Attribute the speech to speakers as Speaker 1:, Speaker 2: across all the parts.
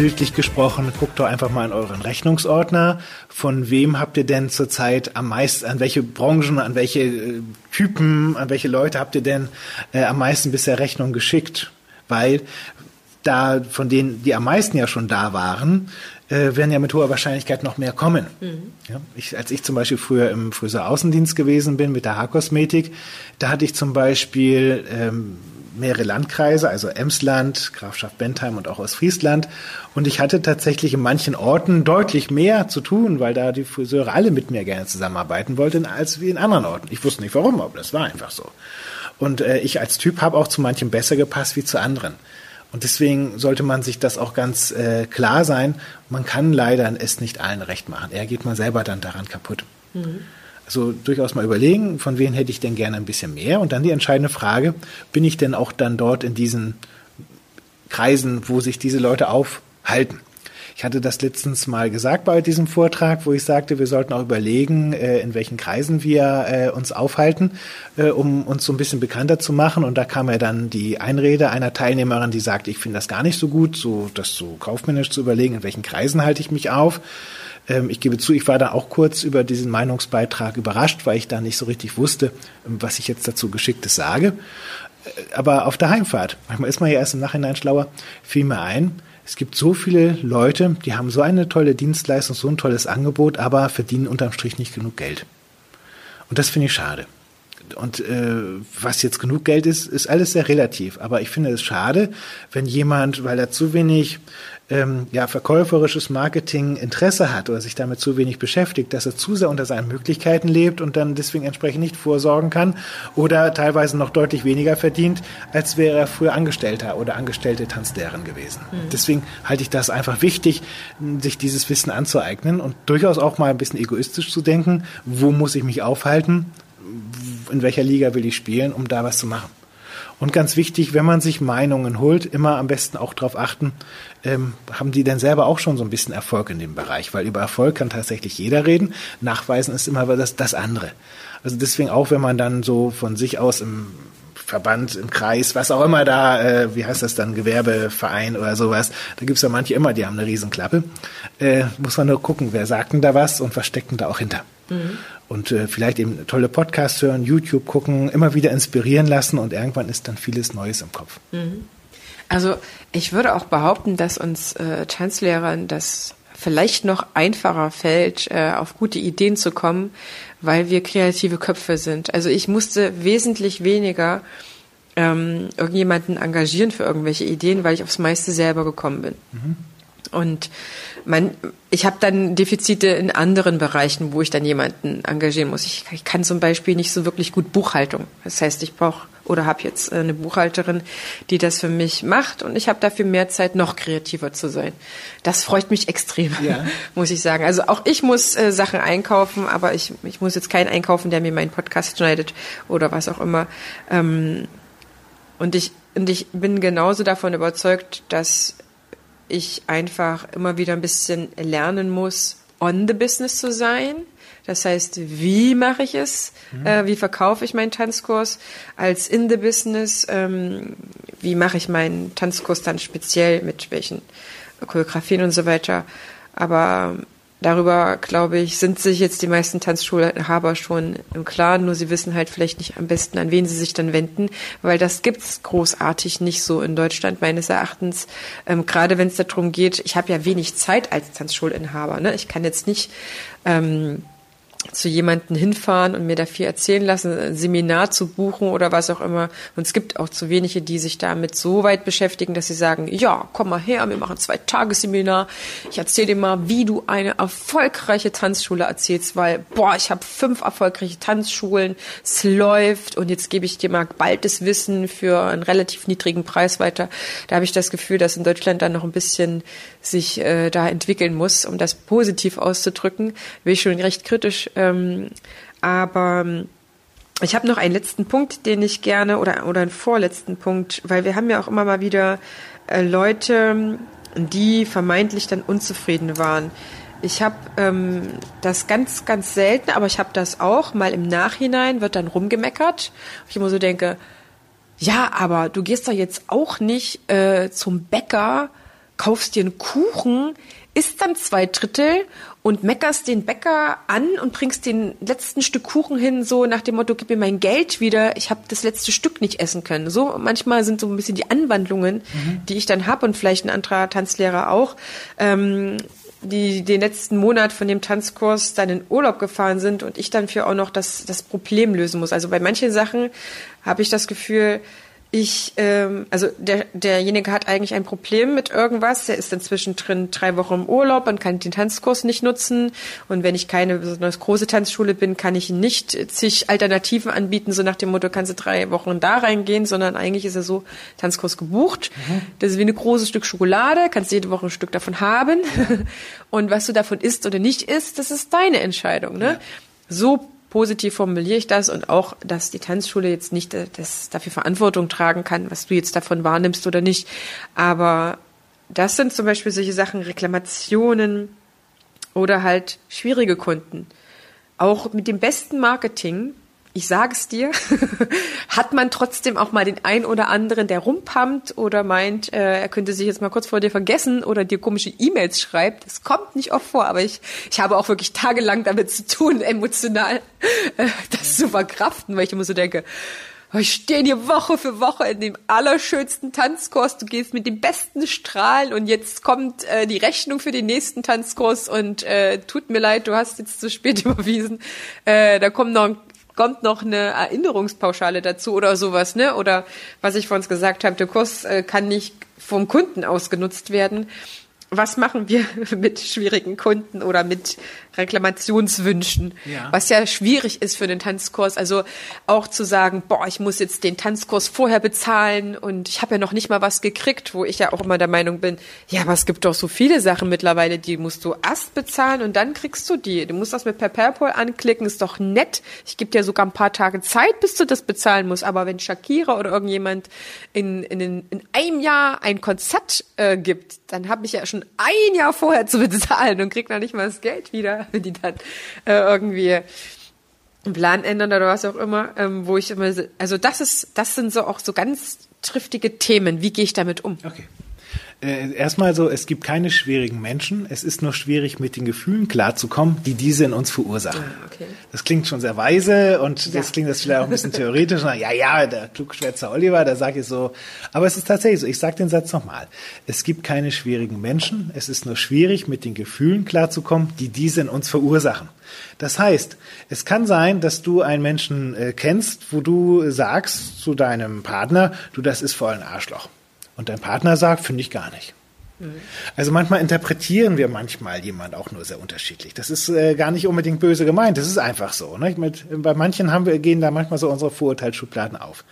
Speaker 1: bildlich gesprochen, guckt doch einfach mal in euren Rechnungsordner. Von wem habt ihr denn zurzeit am meisten, an welche Branchen, an welche äh, Typen, an welche Leute habt ihr denn äh, am meisten bisher Rechnung geschickt? Weil da von denen, die am meisten ja schon da waren, äh, werden ja mit hoher Wahrscheinlichkeit noch mehr kommen. Mhm. Ja, ich, als ich zum Beispiel früher im Friseur-Außendienst gewesen bin mit der Haarkosmetik, da hatte ich zum Beispiel ähm, mehrere Landkreise, also Emsland, Grafschaft Bentheim und auch Ostfriesland. Und ich hatte tatsächlich in manchen Orten deutlich mehr zu tun, weil da die Friseure alle mit mir gerne zusammenarbeiten wollten, als wie in anderen Orten. Ich wusste nicht warum, aber das war einfach so. Und äh, ich als Typ habe auch zu manchen besser gepasst wie zu anderen. Und deswegen sollte man sich das auch ganz äh, klar sein. Man kann leider es nicht allen recht machen. Er geht man selber dann daran kaputt. Mhm. Also durchaus mal überlegen, von wem hätte ich denn gerne ein bisschen mehr? Und dann die entscheidende Frage, bin ich denn auch dann dort in diesen Kreisen, wo sich diese Leute aufhalten? Ich hatte das letztens mal gesagt bei diesem Vortrag, wo ich sagte, wir sollten auch überlegen, äh, in welchen Kreisen wir äh, uns aufhalten, äh, um uns so ein bisschen bekannter zu machen. Und da kam ja dann die Einrede einer Teilnehmerin, die sagte, ich finde das gar nicht so gut, so das so kaufmännisch zu überlegen, in welchen Kreisen halte ich mich auf. Ähm, ich gebe zu, ich war da auch kurz über diesen Meinungsbeitrag überrascht, weil ich da nicht so richtig wusste, ähm, was ich jetzt dazu Geschicktes sage. Äh, aber auf der Heimfahrt, manchmal ist man ja erst im Nachhinein schlauer, fiel mir ein, es gibt so viele Leute, die haben so eine tolle Dienstleistung, so ein tolles Angebot, aber verdienen unterm Strich nicht genug Geld. Und das finde ich schade. Und äh, was jetzt genug Geld ist, ist alles sehr relativ. Aber ich finde es schade, wenn jemand, weil er zu wenig ähm, ja, verkäuferisches Marketing Interesse hat oder sich damit zu wenig beschäftigt, dass er zu sehr unter seinen Möglichkeiten lebt und dann deswegen entsprechend nicht vorsorgen kann oder teilweise noch deutlich weniger verdient, als wäre er früher Angestellter oder angestellte Tanzlehrerin gewesen. Mhm. Deswegen halte ich das einfach wichtig, sich dieses Wissen anzueignen und durchaus auch mal ein bisschen egoistisch zu denken, wo muss ich mich aufhalten, in welcher Liga will ich spielen, um da was zu machen. Und ganz wichtig, wenn man sich Meinungen holt, immer am besten auch darauf achten, ähm, haben die denn selber auch schon so ein bisschen Erfolg in dem Bereich? Weil über Erfolg kann tatsächlich jeder reden. Nachweisen ist immer das, das andere. Also deswegen auch, wenn man dann so von sich aus im Verband, im Kreis, was auch immer da, äh, wie heißt das dann, Gewerbeverein oder sowas, da gibt's ja manche immer, die haben eine Riesenklappe. Äh, muss man nur gucken, wer sagt denn da was und was steckt denn da auch hinter. Mhm. Und äh, vielleicht eben tolle Podcasts hören, YouTube gucken, immer wieder inspirieren lassen und irgendwann ist dann vieles Neues im Kopf.
Speaker 2: Mhm. Also ich würde auch behaupten, dass uns äh, Tanzlehrern das vielleicht noch einfacher fällt, äh, auf gute Ideen zu kommen, weil wir kreative Köpfe sind. Also ich musste wesentlich weniger ähm, irgendjemanden engagieren für irgendwelche Ideen, weil ich aufs meiste selber gekommen bin. Mhm. Und mein, ich habe dann Defizite in anderen Bereichen, wo ich dann jemanden engagieren muss. Ich, ich kann zum Beispiel nicht so wirklich gut Buchhaltung. Das heißt, ich brauche oder habe jetzt eine Buchhalterin, die das für mich macht und ich habe dafür mehr Zeit, noch kreativer zu sein. Das freut mich extrem, ja. muss ich sagen. Also auch ich muss äh, Sachen einkaufen, aber ich, ich muss jetzt keinen einkaufen, der mir meinen Podcast schneidet oder was auch immer. Ähm, und ich und ich bin genauso davon überzeugt, dass ich einfach immer wieder ein bisschen lernen muss, on the business zu sein. Das heißt, wie mache ich es? Mhm. Äh, wie verkaufe ich meinen Tanzkurs als in the business? Ähm, wie mache ich meinen Tanzkurs dann speziell mit welchen Choreografien und so weiter? Aber Darüber, glaube ich, sind sich jetzt die meisten Tanzschulhaber schon im Klaren, nur sie wissen halt vielleicht nicht am besten, an wen sie sich dann wenden, weil das gibt's großartig nicht so in Deutschland meines Erachtens. Ähm, gerade wenn es darum geht, ich habe ja wenig Zeit als Tanzschulinhaber. Ne? Ich kann jetzt nicht ähm, zu jemanden hinfahren und mir da viel erzählen lassen, ein Seminar zu buchen oder was auch immer. Und es gibt auch zu wenige, die sich damit so weit beschäftigen, dass sie sagen, ja, komm mal her, wir machen zwei Tagesseminar. Ich erzähle dir mal, wie du eine erfolgreiche Tanzschule erzählst, weil, boah, ich habe fünf erfolgreiche Tanzschulen, es läuft und jetzt gebe ich dir mal bald das Wissen für einen relativ niedrigen Preis weiter. Da habe ich das Gefühl, dass in Deutschland dann noch ein bisschen sich äh, da entwickeln muss, um das positiv auszudrücken. Will ich schon recht kritisch ähm, aber ähm, ich habe noch einen letzten Punkt, den ich gerne, oder, oder einen vorletzten Punkt, weil wir haben ja auch immer mal wieder äh, Leute, die vermeintlich dann unzufrieden waren. Ich habe ähm, das ganz, ganz selten, aber ich habe das auch mal im Nachhinein, wird dann rumgemeckert. Ich immer so denke, ja, aber du gehst doch jetzt auch nicht äh, zum Bäcker, kaufst dir einen Kuchen, isst dann zwei Drittel und meckerst den Bäcker an und bringst den letzten Stück Kuchen hin, so nach dem Motto, gib mir mein Geld wieder, ich habe das letzte Stück nicht essen können. So manchmal sind so ein bisschen die Anwandlungen, mhm. die ich dann habe und vielleicht ein anderer Tanzlehrer auch, ähm, die den letzten Monat von dem Tanzkurs dann in Urlaub gefahren sind und ich dann für auch noch das, das Problem lösen muss. Also bei manchen Sachen habe ich das Gefühl, ich, ähm, also der, derjenige hat eigentlich ein Problem mit irgendwas. Der ist dann zwischendrin drei Wochen im Urlaub und kann den Tanzkurs nicht nutzen. Und wenn ich keine besonders große Tanzschule bin, kann ich ihn nicht zig Alternativen anbieten, so nach dem Motto, kannst du drei Wochen da reingehen, sondern eigentlich ist er so Tanzkurs gebucht. Mhm. Das ist wie ein großes Stück Schokolade, kannst jede Woche ein Stück davon haben. und was du davon isst oder nicht isst, das ist deine Entscheidung. Ne? Ja. So positiv formuliere ich das und auch, dass die Tanzschule jetzt nicht äh, das, dafür Verantwortung tragen kann, was du jetzt davon wahrnimmst oder nicht. Aber das sind zum Beispiel solche Sachen, Reklamationen oder halt schwierige Kunden. Auch mit dem besten Marketing ich sage es dir, hat man trotzdem auch mal den ein oder anderen, der rumpammt oder meint, äh, er könnte sich jetzt mal kurz vor dir vergessen oder dir komische E-Mails schreibt. Das kommt nicht oft vor, aber ich, ich habe auch wirklich tagelang damit zu tun, emotional äh, das zu verkraften, weil ich immer so denke, oh, ich stehe hier Woche für Woche in dem allerschönsten Tanzkurs, du gehst mit dem besten Strahlen und jetzt kommt äh, die Rechnung für den nächsten Tanzkurs und äh, tut mir leid, du hast jetzt zu spät überwiesen. Äh, da kommen noch kommt noch eine Erinnerungspauschale dazu oder sowas, ne? Oder was ich vorhin gesagt habe, der Kurs äh, kann nicht vom Kunden ausgenutzt werden was machen wir mit schwierigen Kunden oder mit Reklamationswünschen, ja. was ja schwierig ist für den Tanzkurs. Also auch zu sagen, boah, ich muss jetzt den Tanzkurs vorher bezahlen und ich habe ja noch nicht mal was gekriegt, wo ich ja auch immer der Meinung bin, ja, aber es gibt doch so viele Sachen mittlerweile, die musst du erst bezahlen und dann kriegst du die. Du musst das mit PayPal anklicken, ist doch nett. Ich gebe dir sogar ein paar Tage Zeit, bis du das bezahlen musst. Aber wenn Shakira oder irgendjemand in, in, in einem Jahr ein Konzert äh, gibt, dann habe ich ja schon ein Jahr vorher zu bezahlen und krieg noch nicht mal das Geld wieder, wenn die dann äh, irgendwie einen Plan ändern oder was auch immer, ähm, wo ich immer, also das ist, das sind so auch so ganz triftige Themen. Wie gehe ich damit um?
Speaker 1: Okay. Äh, erstmal so, es gibt keine schwierigen Menschen. Es ist nur schwierig, mit den Gefühlen klarzukommen, die diese in uns verursachen. Ah, okay. Das klingt schon sehr weise und ja. das klingt das vielleicht auch ein bisschen theoretisch. ja, ja, der Klugschwätzer Oliver, der sagt es so. Aber es ist tatsächlich so. Ich sage den Satz nochmal. Es gibt keine schwierigen Menschen. Es ist nur schwierig, mit den Gefühlen klarzukommen, die diese in uns verursachen. Das heißt, es kann sein, dass du einen Menschen äh, kennst, wo du sagst zu deinem Partner, du, das ist voll ein Arschloch. Und dein Partner sagt, finde ich gar nicht. Mhm. Also manchmal interpretieren wir manchmal jemand auch nur sehr unterschiedlich. Das ist äh, gar nicht unbedingt böse gemeint. Das ist einfach so. Ne? Mit, bei manchen haben wir, gehen da manchmal so unsere Vorurteilsschubladen auf.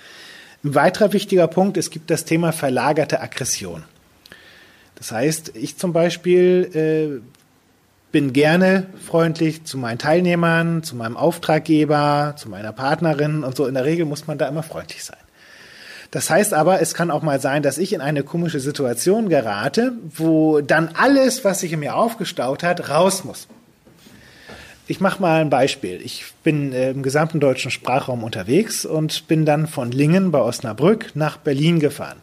Speaker 1: Ein weiterer wichtiger Punkt, es gibt das Thema verlagerte Aggression. Das heißt, ich zum Beispiel äh, bin gerne freundlich zu meinen Teilnehmern, zu meinem Auftraggeber, zu meiner Partnerin und so. In der Regel muss man da immer freundlich sein. Das heißt aber, es kann auch mal sein, dass ich in eine komische Situation gerate, wo dann alles, was sich in mir aufgestaut hat, raus muss. Ich mache mal ein Beispiel. Ich bin äh, im gesamten deutschen Sprachraum unterwegs und bin dann von Lingen bei Osnabrück nach Berlin gefahren.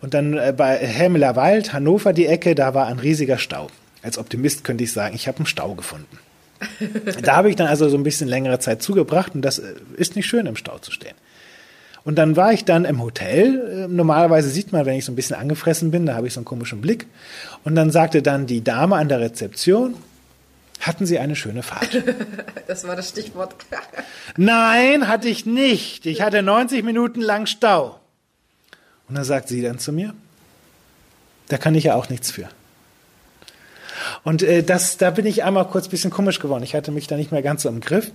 Speaker 1: Und dann äh, bei Helmeler Wald, Hannover die Ecke, da war ein riesiger Stau. Als Optimist könnte ich sagen, ich habe einen Stau gefunden. da habe ich dann also so ein bisschen längere Zeit zugebracht und das äh, ist nicht schön, im Stau zu stehen. Und dann war ich dann im Hotel. Normalerweise sieht man, wenn ich so ein bisschen angefressen bin, da habe ich so einen komischen Blick. Und dann sagte dann die Dame an der Rezeption, Hatten Sie eine schöne Fahrt?
Speaker 2: Das war das Stichwort.
Speaker 1: Nein, hatte ich nicht. Ich hatte 90 Minuten lang Stau. Und dann sagt sie dann zu mir, da kann ich ja auch nichts für. Und äh, das, da bin ich einmal kurz bisschen komisch geworden. Ich hatte mich da nicht mehr ganz so im Griff.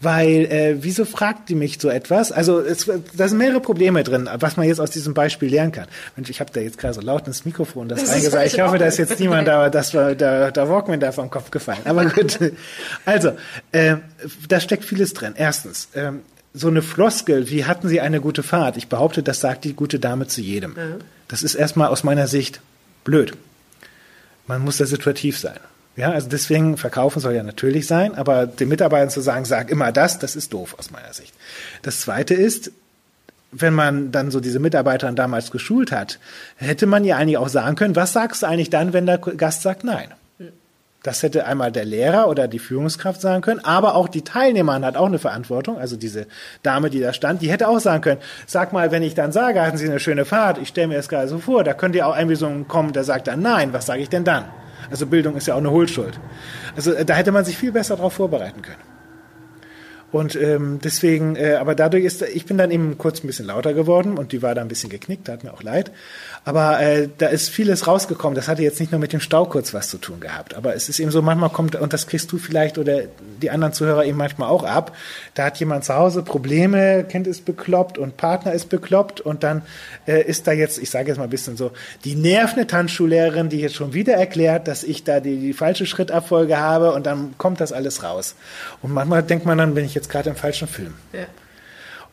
Speaker 1: Weil, äh, wieso fragt die mich so etwas? Also, es, da sind mehrere Probleme drin, was man jetzt aus diesem Beispiel lernen kann. Mensch, ich habe da jetzt gerade so laut ins Mikrofon das, das reingesagt. Ich hoffe, da ist jetzt niemand da, dass war da, da Walkman da vom Kopf gefallen. Aber gut. Also, äh, da steckt vieles drin. Erstens, äh, so eine Floskel, wie hatten Sie eine gute Fahrt? Ich behaupte, das sagt die gute Dame zu jedem. Mhm. Das ist erstmal aus meiner Sicht blöd. Man muss da situativ sein. Ja, also deswegen verkaufen soll ja natürlich sein, aber den Mitarbeitern zu sagen, sag immer das, das ist doof aus meiner Sicht. Das zweite ist, wenn man dann so diese Mitarbeiter damals geschult hat, hätte man ja eigentlich auch sagen können, was sagst du eigentlich dann, wenn der Gast sagt nein? Das hätte einmal der Lehrer oder die Führungskraft sagen können, aber auch die Teilnehmerin hat auch eine Verantwortung. Also diese Dame, die da stand, die hätte auch sagen können, sag mal, wenn ich dann sage, hatten Sie eine schöne Fahrt, ich stelle mir das gerade so vor, da könnte ja auch irgendwie so kommen, der sagt dann nein, was sage ich denn dann? Also Bildung ist ja auch eine Hohlschuld. Also äh, da hätte man sich viel besser darauf vorbereiten können. Und ähm, deswegen, äh, aber dadurch ist, ich bin dann eben kurz ein bisschen lauter geworden und die war da ein bisschen geknickt, tat mir auch leid. Aber äh, da ist vieles rausgekommen. Das hatte jetzt nicht nur mit dem Stau kurz was zu tun gehabt. Aber es ist eben so, manchmal kommt, und das kriegst du vielleicht oder die anderen Zuhörer eben manchmal auch ab, da hat jemand zu Hause Probleme, Kind ist bekloppt und Partner ist bekloppt und dann äh, ist da jetzt, ich sage jetzt mal ein bisschen so, die nervende Tanzschullehrerin, die jetzt schon wieder erklärt, dass ich da die, die falsche Schrittabfolge habe und dann kommt das alles raus. Und manchmal denkt man dann, bin ich jetzt gerade im falschen Film. Ja.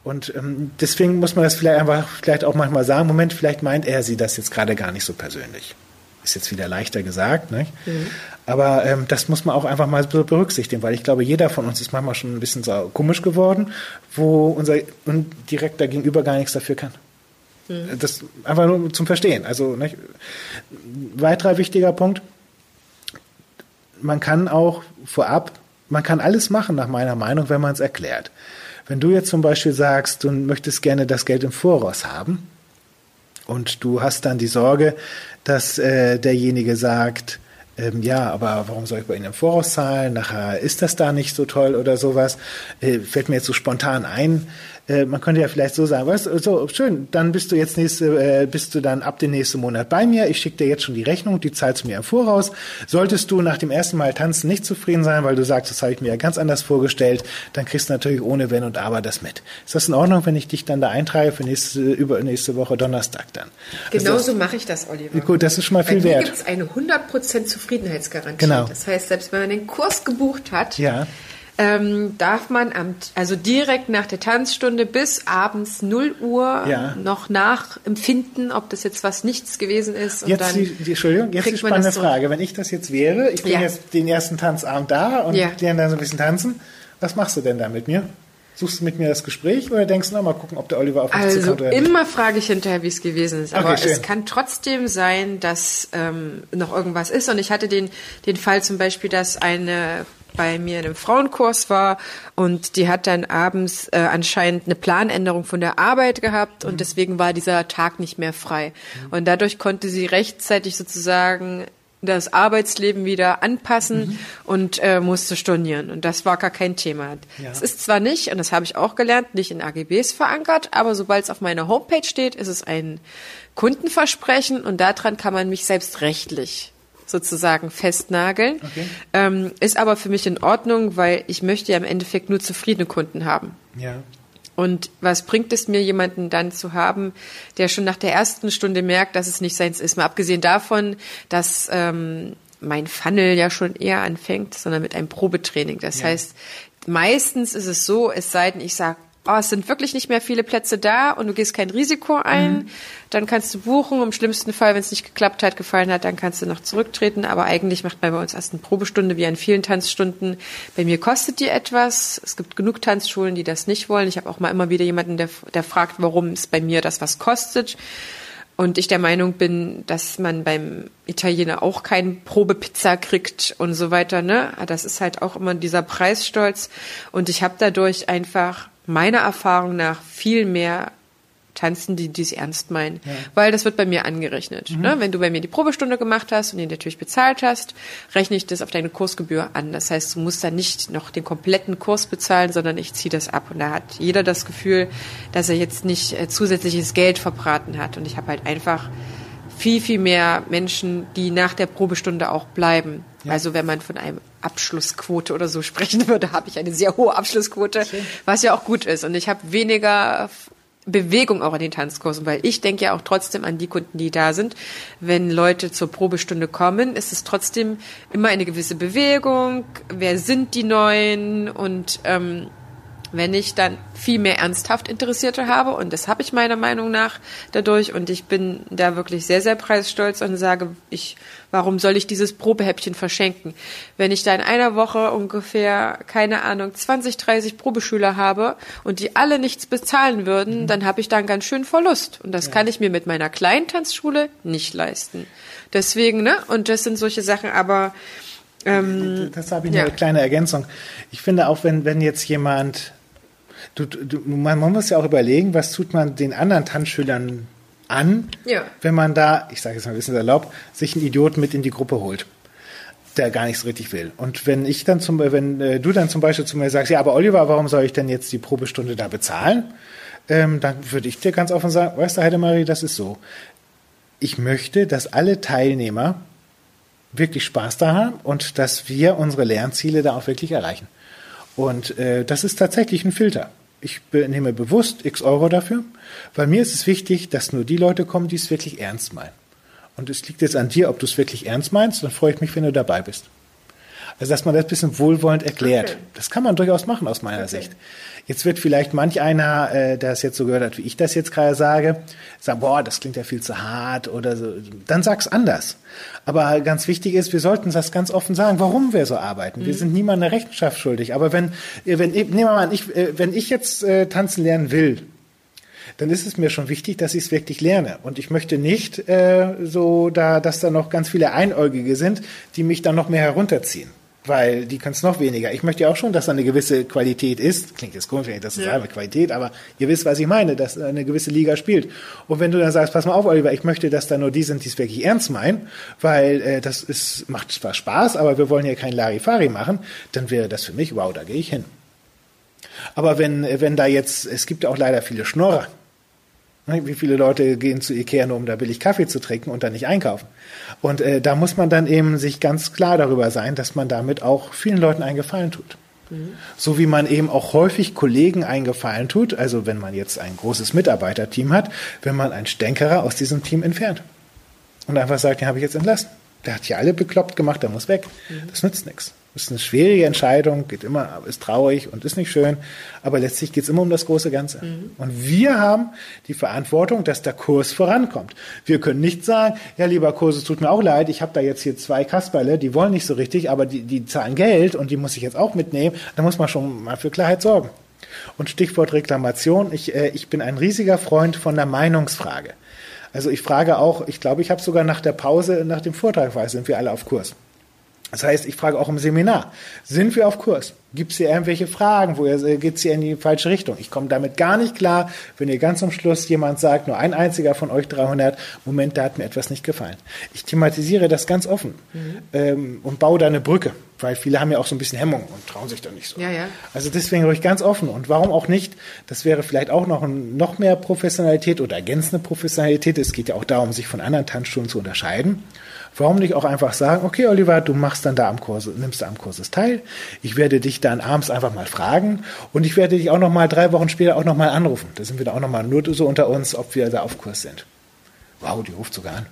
Speaker 1: Und ähm, deswegen muss man das vielleicht einfach vielleicht auch manchmal sagen, Moment, vielleicht meint er sie das jetzt gerade gar nicht so persönlich. Ist jetzt wieder leichter gesagt, ne? Mhm. Aber ähm, das muss man auch einfach mal so berücksichtigen, weil ich glaube, jeder von uns ist manchmal schon ein bisschen so komisch geworden, wo unser direkter Gegenüber gar nichts dafür kann. Mhm. Das einfach nur zum Verstehen. Also ne? weiterer wichtiger Punkt, man kann auch vorab, man kann alles machen nach meiner Meinung, wenn man es erklärt. Wenn du jetzt zum Beispiel sagst, du möchtest gerne das Geld im Voraus haben und du hast dann die Sorge, dass äh, derjenige sagt, ähm, ja, aber warum soll ich bei Ihnen im Voraus zahlen? Nachher ist das da nicht so toll oder sowas. Äh, fällt mir jetzt so spontan ein, äh, man könnte ja vielleicht so sagen, weißt du, so schön, dann bist du jetzt nächste, äh, bist du dann ab dem nächsten Monat bei mir. Ich schicke dir jetzt schon die Rechnung, die zahlst du mir im Voraus. Solltest du nach dem ersten Mal tanzen nicht zufrieden sein, weil du sagst, das habe ich mir ja ganz anders vorgestellt, dann kriegst du natürlich ohne Wenn und Aber das mit. Ist das in Ordnung, wenn ich dich dann da eintrage für nächste, übernächste Woche Donnerstag dann?
Speaker 2: Genauso also mache ich das, Oliver.
Speaker 1: Gut, das ist schon mal viel wert.
Speaker 2: gibt es eine 100% Zufriedenheitsgarantie.
Speaker 1: Genau.
Speaker 2: Das heißt, selbst wenn man den Kurs gebucht hat,
Speaker 1: ja
Speaker 2: ähm, darf man am, also direkt nach der Tanzstunde bis abends 0 Uhr
Speaker 1: ja.
Speaker 2: noch nachempfinden, ob das jetzt was nichts gewesen ist.
Speaker 1: Jetzt die, die, Entschuldigung, jetzt die spannende. Frage. Wenn ich das jetzt wäre, ich bin ja. jetzt den ersten Tanzabend da und ja. lerne dann so ein bisschen tanzen, was machst du denn da mit mir? Suchst du mit mir das Gespräch oder denkst du, na, mal gucken, ob der Oliver auf mich
Speaker 2: also
Speaker 1: zukommt?
Speaker 2: Also immer frage ich hinterher, wie es gewesen ist. Aber okay, es kann trotzdem sein, dass ähm, noch irgendwas ist. Und ich hatte den, den Fall zum Beispiel, dass eine bei mir in einem Frauenkurs war und die hat dann abends äh, anscheinend eine Planänderung von der Arbeit gehabt und mhm. deswegen war dieser Tag nicht mehr frei. Mhm. Und dadurch konnte sie rechtzeitig sozusagen das Arbeitsleben wieder anpassen mhm. und äh, musste stornieren. Und das war gar kein Thema. Es ist zwar nicht, und das habe ich auch gelernt, nicht in AGBs verankert, aber sobald es auf meiner Homepage steht, ist es ein Kundenversprechen und daran kann man mich selbst rechtlich sozusagen festnageln. Okay. Ähm, ist aber für mich in Ordnung, weil ich möchte ja im Endeffekt nur zufriedene Kunden haben.
Speaker 1: Ja.
Speaker 2: Und was bringt es mir, jemanden dann zu haben, der schon nach der ersten Stunde merkt, dass es nicht seins ist? Mal abgesehen davon, dass ähm, mein Funnel ja schon eher anfängt, sondern mit einem Probetraining. Das ja. heißt, meistens ist es so, es sei denn, ich sage, oh, es sind wirklich nicht mehr viele Plätze da und du gehst kein Risiko ein, mhm. dann kannst du buchen. Im schlimmsten Fall, wenn es nicht geklappt hat, gefallen hat, dann kannst du noch zurücktreten. Aber eigentlich macht man bei uns erst eine Probestunde, wie an vielen Tanzstunden. Bei mir kostet die etwas. Es gibt genug Tanzschulen, die das nicht wollen. Ich habe auch mal immer wieder jemanden, der, der fragt, warum es bei mir das was kostet. Und ich der Meinung bin, dass man beim Italiener auch keinen Probepizza kriegt und so weiter. Ne? Das ist halt auch immer dieser Preisstolz. Und ich habe dadurch einfach meiner Erfahrung nach viel mehr tanzen, die dies ernst meinen. Ja. Weil das wird bei mir angerechnet. Mhm. Ne? Wenn du bei mir die Probestunde gemacht hast und die natürlich bezahlt hast, rechne ich das auf deine Kursgebühr an. Das heißt, du musst dann nicht noch den kompletten Kurs bezahlen, sondern ich ziehe das ab. Und da hat jeder das Gefühl, dass er jetzt nicht äh, zusätzliches Geld verbraten hat. Und ich habe halt einfach viel, viel mehr Menschen, die nach der Probestunde auch bleiben. Ja. Also wenn man von einem Abschlussquote oder so sprechen würde, habe ich eine sehr hohe Abschlussquote, Schön. was ja auch gut ist. Und ich habe weniger Bewegung auch in den Tanzkursen, weil ich denke ja auch trotzdem an die Kunden, die da sind. Wenn Leute zur Probestunde kommen, ist es trotzdem immer eine gewisse Bewegung. Wer sind die Neuen? Und ähm, wenn ich dann viel mehr ernsthaft Interessierte habe, und das habe ich meiner Meinung nach dadurch, und ich bin da wirklich sehr, sehr preisstolz und sage, ich, warum soll ich dieses Probehäppchen verschenken? Wenn ich da in einer Woche ungefähr, keine Ahnung, 20, 30 Probeschüler habe und die alle nichts bezahlen würden, mhm. dann habe ich da einen ganz schönen Verlust. Und das ja. kann ich mir mit meiner kleinen Tanzschule nicht leisten. Deswegen, ne? Und das sind solche Sachen, aber
Speaker 1: ähm, das habe ich ja. eine kleine Ergänzung. Ich finde auch, wenn, wenn jetzt jemand du, du, man, man muss ja auch überlegen, was tut man den anderen Tanzschülern an, ja. wenn man da, ich sage jetzt mal ein bisschen erlaubt, sich einen Idioten mit in die Gruppe holt der gar nichts richtig will. Und wenn ich dann zum, wenn äh, du dann zum Beispiel zu mir sagst, ja, aber Oliver, warum soll ich denn jetzt die Probestunde da bezahlen? Ähm, dann würde ich dir ganz offen sagen, weißt du, Heidemarie, das ist so. Ich möchte, dass alle Teilnehmer wirklich Spaß da haben und dass wir unsere Lernziele da auch wirklich erreichen. Und äh, das ist tatsächlich ein Filter ich nehme bewusst x Euro dafür, weil mir ist es wichtig, dass nur die Leute kommen, die es wirklich ernst meinen. Und es liegt jetzt an dir, ob du es wirklich ernst meinst, dann freue ich mich, wenn du dabei bist. Also, dass man das ein bisschen wohlwollend erklärt. Okay. Das kann man durchaus machen aus meiner okay. Sicht. Jetzt wird vielleicht manch einer, äh, der es jetzt so gehört hat, wie ich das jetzt gerade sage, sagen, boah, das klingt ja viel zu hart oder so. Dann sag's anders. Aber ganz wichtig ist, wir sollten das ganz offen sagen, warum wir so arbeiten. Mhm. Wir sind niemandem eine Rechenschaft schuldig. Aber wenn, äh, wenn, nehmen wir mal an, ich, äh, wenn ich jetzt äh, tanzen lernen will, dann ist es mir schon wichtig, dass ich es wirklich lerne. Und ich möchte nicht äh, so, da, dass da noch ganz viele Einäugige sind, die mich dann noch mehr herunterziehen weil die können es noch weniger. Ich möchte ja auch schon, dass da eine gewisse Qualität ist. Klingt jetzt komisch, wenn ich das ja. sage, Qualität, aber ihr wisst, was ich meine, dass eine gewisse Liga spielt. Und wenn du dann sagst, pass mal auf, Oliver, ich möchte, dass da nur die sind, die es wirklich ernst meinen, weil äh, das ist, macht zwar Spaß, aber wir wollen ja kein Larifari machen, dann wäre das für mich, wow, da gehe ich hin. Aber wenn, wenn da jetzt, es gibt ja auch leider viele Schnorrer, wie viele Leute gehen zu Ikea nur, um da billig Kaffee zu trinken und dann nicht einkaufen? Und äh, da muss man dann eben sich ganz klar darüber sein, dass man damit auch vielen Leuten einen Gefallen tut. Mhm. So wie man eben auch häufig Kollegen einen Gefallen tut, also wenn man jetzt ein großes Mitarbeiterteam hat, wenn man einen Stänkerer aus diesem Team entfernt und einfach sagt, den habe ich jetzt entlassen. Der hat hier alle bekloppt gemacht, der muss weg. Mhm. Das nützt nichts. Das ist eine schwierige Entscheidung, geht immer, ist traurig und ist nicht schön, aber letztlich geht es immer um das große Ganze. Mhm. Und wir haben die Verantwortung, dass der Kurs vorankommt. Wir können nicht sagen, ja, lieber Kurs, es tut mir auch leid, ich habe da jetzt hier zwei Kasperle, die wollen nicht so richtig, aber die, die zahlen Geld und die muss ich jetzt auch mitnehmen. Da muss man schon mal für Klarheit sorgen. Und Stichwort Reklamation, ich, äh, ich bin ein riesiger Freund von der Meinungsfrage. Also ich frage auch, ich glaube, ich habe sogar nach der Pause, nach dem Vortrag, weil sind wir alle auf Kurs. Das heißt, ich frage auch im Seminar, sind wir auf Kurs? Gibt es hier irgendwelche Fragen, wo ihr, geht es hier in die falsche Richtung? Ich komme damit gar nicht klar, wenn ihr ganz am Schluss jemand sagt, nur ein einziger von euch 300, Moment, da hat mir etwas nicht gefallen. Ich thematisiere das ganz offen mhm. ähm, und baue da eine Brücke, weil viele haben ja auch so ein bisschen Hemmung und trauen sich da nicht so.
Speaker 2: Ja, ja.
Speaker 1: Also deswegen ruhig ganz offen und warum auch nicht, das wäre vielleicht auch noch, ein, noch mehr Professionalität oder ergänzende Professionalität. Es geht ja auch darum, sich von anderen Tanzschulen zu unterscheiden. Warum nicht auch einfach sagen, okay, Oliver, du machst dann da am Kurs, nimmst da am Kurses teil. Ich werde dich dann abends einfach mal fragen und ich werde dich auch noch mal drei Wochen später auch noch mal anrufen. Da sind wir da auch noch mal nur so unter uns, ob wir da auf Kurs sind. Wow, die ruft sogar an.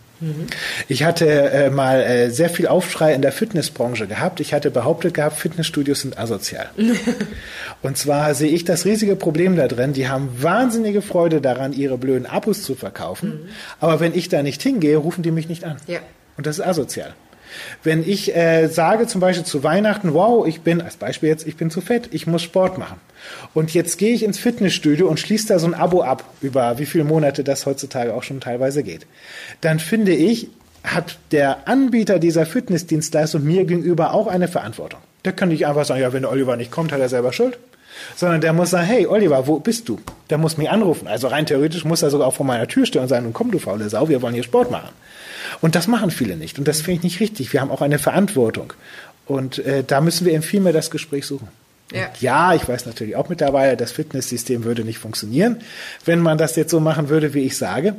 Speaker 1: Ich hatte äh, mal äh, sehr viel Aufschrei in der Fitnessbranche gehabt. Ich hatte behauptet gehabt, Fitnessstudios sind asozial. und zwar sehe ich das riesige Problem da drin. Die haben wahnsinnige Freude daran, ihre blöden Abos zu verkaufen. Mhm. Aber wenn ich da nicht hingehe, rufen die mich nicht an. Ja. Und das ist asozial. Wenn ich äh, sage zum Beispiel zu Weihnachten, wow, ich bin, als Beispiel jetzt, ich bin zu fett, ich muss Sport machen. Und jetzt gehe ich ins Fitnessstudio und schließe da so ein Abo ab, über wie viele Monate das heutzutage auch schon teilweise geht. Dann finde ich, hat der Anbieter dieser Fitnessdienstleistung mir gegenüber auch eine Verantwortung. Da kann ich einfach sagen, ja, wenn der Oliver nicht kommt, hat er selber Schuld. Sondern der muss sagen, hey Oliver, wo bist du? Der muss mich anrufen. Also rein theoretisch muss er sogar auch vor meiner Tür stehen und sagen, komm du faule Sau, wir wollen hier Sport machen. Und das machen viele nicht. Und das finde ich nicht richtig. Wir haben auch eine Verantwortung. Und äh, da müssen wir eben viel mehr das Gespräch suchen. Ja. ja, ich weiß natürlich auch mittlerweile, das Fitnesssystem würde nicht funktionieren, wenn man das jetzt so machen würde, wie ich sage.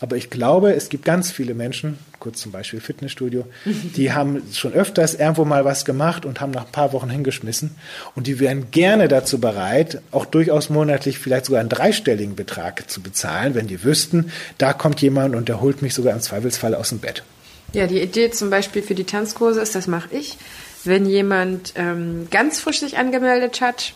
Speaker 1: Aber ich glaube, es gibt ganz viele Menschen, kurz zum Beispiel Fitnessstudio, die haben schon öfters irgendwo mal was gemacht und haben nach ein paar Wochen hingeschmissen. Und die wären gerne dazu bereit, auch durchaus monatlich vielleicht sogar einen dreistelligen Betrag zu bezahlen, wenn die wüssten, da kommt jemand und der holt mich sogar im Zweifelsfall aus dem Bett.
Speaker 2: Ja, die Idee zum Beispiel für die Tanzkurse ist, das mache ich. Wenn jemand ähm, ganz frisch sich angemeldet hat,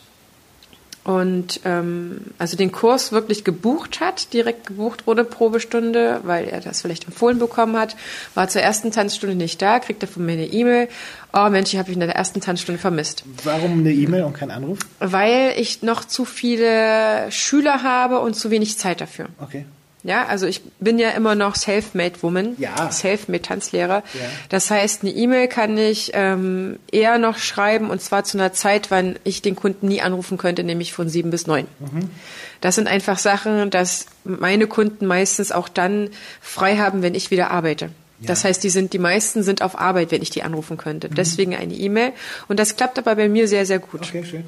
Speaker 2: und ähm, also den Kurs wirklich gebucht hat, direkt gebucht wurde Probestunde, weil er das vielleicht empfohlen bekommen hat, war zur ersten Tanzstunde nicht da, kriegt er von mir eine E-Mail, oh Mensch, ich habe ihn in der ersten Tanzstunde vermisst.
Speaker 1: Warum eine E-Mail und kein Anruf?
Speaker 2: Weil ich noch zu viele Schüler habe und zu wenig Zeit dafür.
Speaker 1: Okay.
Speaker 2: Ja, also ich bin ja immer noch Self-Made Woman,
Speaker 1: ja.
Speaker 2: Self-Made Tanzlehrer. Ja. Das heißt, eine E-Mail kann ich ähm, eher noch schreiben und zwar zu einer Zeit, wann ich den Kunden nie anrufen könnte, nämlich von sieben bis neun. Mhm. Das sind einfach Sachen, dass meine Kunden meistens auch dann frei haben, wenn ich wieder arbeite. Ja. Das heißt, die sind, die meisten sind auf Arbeit, wenn ich die anrufen könnte. Mhm. Deswegen eine E-Mail. Und das klappt aber bei mir sehr, sehr gut.
Speaker 1: Okay, schön.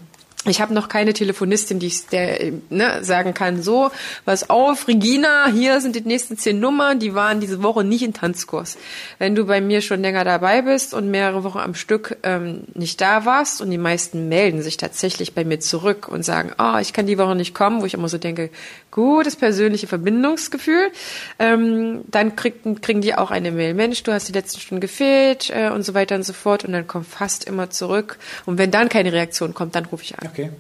Speaker 2: Ich habe noch keine Telefonistin, die ich der, ne, sagen kann, so, was auf, Regina, hier sind die nächsten zehn Nummern, die waren diese Woche nicht in Tanzkurs. Wenn du bei mir schon länger dabei bist und mehrere Wochen am Stück ähm, nicht da warst und die meisten melden sich tatsächlich bei mir zurück und sagen, oh, ich kann die Woche nicht kommen, wo ich immer so denke, gutes persönliche Verbindungsgefühl, ähm, dann kriegen, kriegen die auch eine Mail, Mensch, du hast die letzten Stunden gefehlt äh, und so weiter und so fort und dann kommt fast immer zurück und wenn dann keine Reaktion kommt, dann rufe ich an.
Speaker 1: Okay.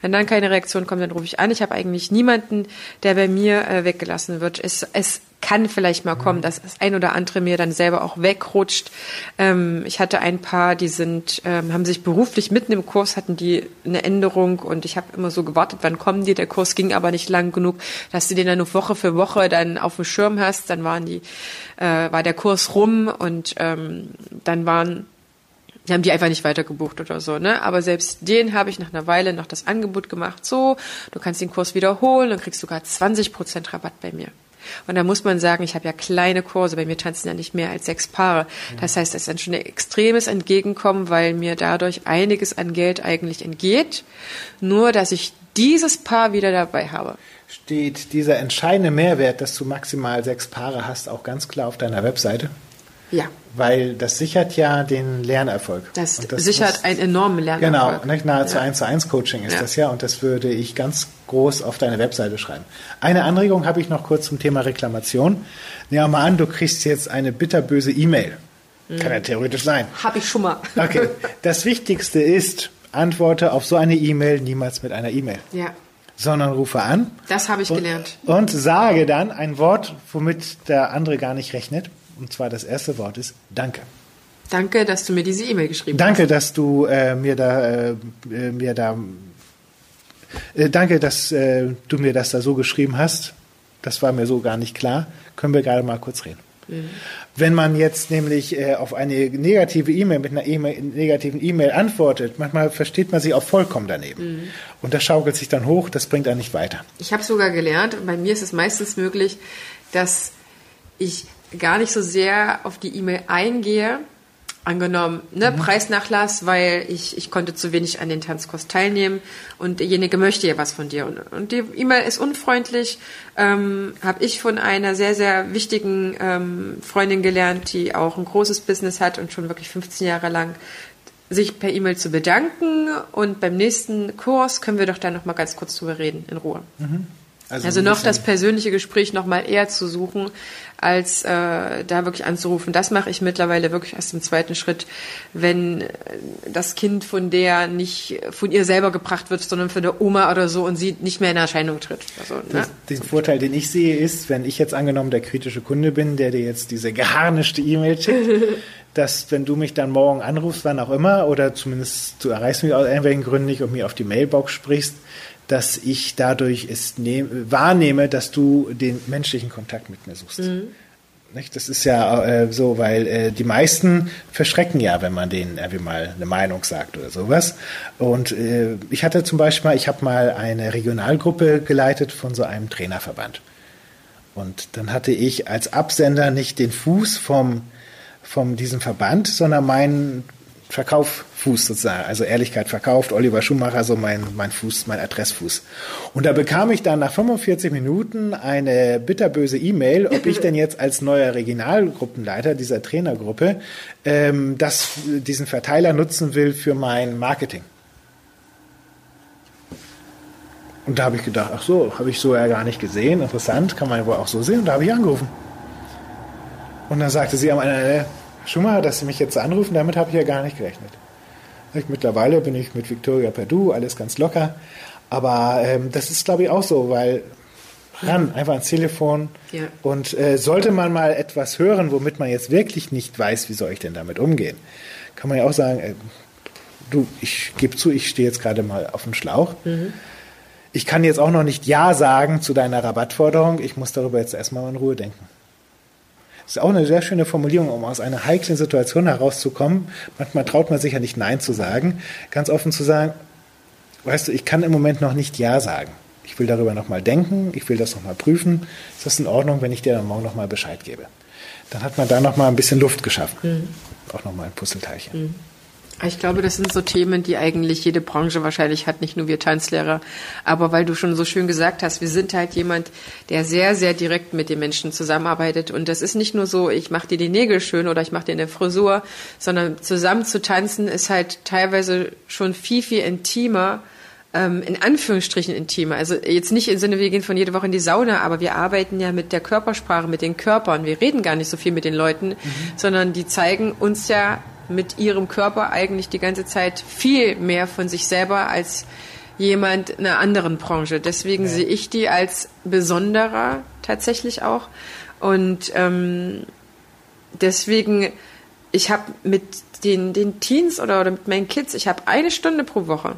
Speaker 2: Wenn dann keine Reaktion kommt, dann rufe ich an. Ich habe eigentlich niemanden, der bei mir äh, weggelassen wird. Es, es kann vielleicht mal kommen, dass das ein oder andere mir dann selber auch wegrutscht. Ähm, ich hatte ein paar, die sind, ähm, haben sich beruflich mitten im Kurs hatten die eine Änderung und ich habe immer so gewartet, wann kommen die? Der Kurs ging aber nicht lang genug, dass du den dann nur Woche für Woche dann auf dem Schirm hast. Dann waren die, äh, war der Kurs rum und ähm, dann waren die haben die einfach nicht weitergebucht oder so, ne? Aber selbst den habe ich nach einer Weile noch das Angebot gemacht, so, du kannst den Kurs wiederholen und kriegst sogar 20% Rabatt bei mir. Und da muss man sagen, ich habe ja kleine Kurse, bei mir tanzen ja nicht mehr als sechs Paare. Das heißt, es ist dann schon ein extremes Entgegenkommen, weil mir dadurch einiges an Geld eigentlich entgeht. Nur, dass ich dieses Paar wieder dabei habe.
Speaker 1: Steht dieser entscheidende Mehrwert, dass du maximal sechs Paare hast, auch ganz klar auf deiner Webseite?
Speaker 2: Ja.
Speaker 1: Weil das sichert ja den Lernerfolg.
Speaker 2: Das, das sichert muss, einen enormen Lernerfolg.
Speaker 1: Genau, nicht? nahezu ja. 1 zu 1 Coaching ist ja. das ja und das würde ich ganz groß auf deine Webseite schreiben. Eine Anregung habe ich noch kurz zum Thema Reklamation. Nehmen mal an, du kriegst jetzt eine bitterböse E-Mail. Mhm. Kann ja theoretisch sein.
Speaker 2: Habe ich schon mal.
Speaker 1: Okay. Das Wichtigste ist, antworte auf so eine E-Mail niemals mit einer E-Mail.
Speaker 2: Ja
Speaker 1: sondern rufe an.
Speaker 2: Das habe ich
Speaker 1: und,
Speaker 2: gelernt.
Speaker 1: Und sage dann ein Wort, womit der andere gar nicht rechnet. Und zwar das erste Wort ist Danke.
Speaker 2: Danke, dass du mir diese E-Mail geschrieben
Speaker 1: danke,
Speaker 2: hast.
Speaker 1: Danke, dass du äh, mir da, äh, äh, mir da, äh, danke, dass äh, du mir das da so geschrieben hast. Das war mir so gar nicht klar. Können wir gerade mal kurz reden. Mhm. Wenn man jetzt nämlich äh, auf eine negative E-Mail mit einer e negativen E-Mail antwortet, manchmal versteht man sich auch vollkommen daneben. Mhm. Und das schaukelt sich dann hoch, das bringt einen nicht weiter.
Speaker 2: Ich habe sogar gelernt, bei mir ist es meistens möglich, dass ich gar nicht so sehr auf die E-Mail eingehe. Angenommen, ne, mhm. Preisnachlass, weil ich, ich konnte zu wenig an den Tanzkurs teilnehmen und derjenige möchte ja was von dir. Und, und die E-Mail ist unfreundlich, ähm, habe ich von einer sehr, sehr wichtigen ähm, Freundin gelernt, die auch ein großes Business hat und schon wirklich 15 Jahre lang sich per E-Mail zu bedanken und beim nächsten Kurs können wir doch da noch mal ganz kurz drüber reden, in Ruhe. Mhm. Also, also noch das persönliche Gespräch noch mal eher zu suchen, als äh, da wirklich anzurufen. Das mache ich mittlerweile wirklich erst im zweiten Schritt, wenn äh, das Kind von der nicht von ihr selber gebracht wird, sondern von der Oma oder so und sie nicht mehr in Erscheinung tritt. Also,
Speaker 1: ne? Den Vorteil, den ich sehe, ist, wenn ich jetzt angenommen der kritische Kunde bin, der dir jetzt diese geharnischte E-Mail schickt, dass wenn du mich dann morgen anrufst, wann auch immer, oder zumindest du erreichst mich aus irgendwelchen Gründen nicht und mir auf die Mailbox sprichst, dass ich dadurch es nehm, wahrnehme, dass du den menschlichen Kontakt mit mir suchst. Mhm. Nicht? Das ist ja äh, so, weil äh, die meisten verschrecken ja, wenn man denen irgendwie mal eine Meinung sagt oder sowas. Und äh, ich hatte zum Beispiel, ich habe mal eine Regionalgruppe geleitet von so einem Trainerverband. Und dann hatte ich als Absender nicht den Fuß vom, vom diesem Verband, sondern meinen Verkauf Fuß sozusagen, also Ehrlichkeit verkauft, Oliver Schumacher, so mein, mein Fuß, mein Adressfuß. Und da bekam ich dann nach 45 Minuten eine bitterböse E-Mail, ob ich denn jetzt als neuer Regionalgruppenleiter dieser Trainergruppe ähm, das, diesen Verteiler nutzen will für mein Marketing. Und da habe ich gedacht, ach so, habe ich so ja gar nicht gesehen, interessant, kann man wohl auch so sehen. Und da habe ich angerufen. Und dann sagte sie am Ende, Schumacher, dass Sie mich jetzt anrufen, damit habe ich ja gar nicht gerechnet. Mittlerweile bin ich mit Victoria Perdue, alles ganz locker. Aber ähm, das ist, glaube ich, auch so, weil ran, einfach ans Telefon. Ja. Und äh, sollte man mal etwas hören, womit man jetzt wirklich nicht weiß, wie soll ich denn damit umgehen, kann man ja auch sagen, äh, du, ich gebe zu, ich stehe jetzt gerade mal auf dem Schlauch. Mhm. Ich kann jetzt auch noch nicht Ja sagen zu deiner Rabattforderung. Ich muss darüber jetzt erstmal in Ruhe denken. Das ist auch eine sehr schöne Formulierung, um aus einer heiklen Situation herauszukommen. Manchmal traut man sich ja nicht Nein zu sagen. Ganz offen zu sagen, weißt du, ich kann im Moment noch nicht Ja sagen. Ich will darüber nochmal denken, ich will das nochmal prüfen. Ist das in Ordnung, wenn ich dir dann morgen nochmal Bescheid gebe? Dann hat man da nochmal ein bisschen Luft geschaffen. Mhm. Auch nochmal ein Puzzleteilchen. Mhm.
Speaker 2: Ich glaube, das sind so Themen, die eigentlich jede Branche wahrscheinlich hat, nicht nur wir Tanzlehrer. Aber weil du schon so schön gesagt hast, wir sind halt jemand, der sehr, sehr direkt mit den Menschen zusammenarbeitet. Und das ist nicht nur so, ich mache dir die Nägel schön oder ich mache dir eine Frisur, sondern zusammen zu tanzen ist halt teilweise schon viel, viel intimer, ähm, in Anführungsstrichen intimer. Also jetzt nicht im Sinne, wir gehen von jede Woche in die Sauna, aber wir arbeiten ja mit der Körpersprache, mit den Körpern. Wir reden gar nicht so viel mit den Leuten, mhm. sondern die zeigen uns ja mit ihrem Körper eigentlich die ganze Zeit viel mehr von sich selber als jemand in einer anderen Branche. Deswegen ja. sehe ich die als besonderer tatsächlich auch. Und ähm, deswegen, ich habe mit den, den Teens oder, oder mit meinen Kids, ich habe eine Stunde pro Woche.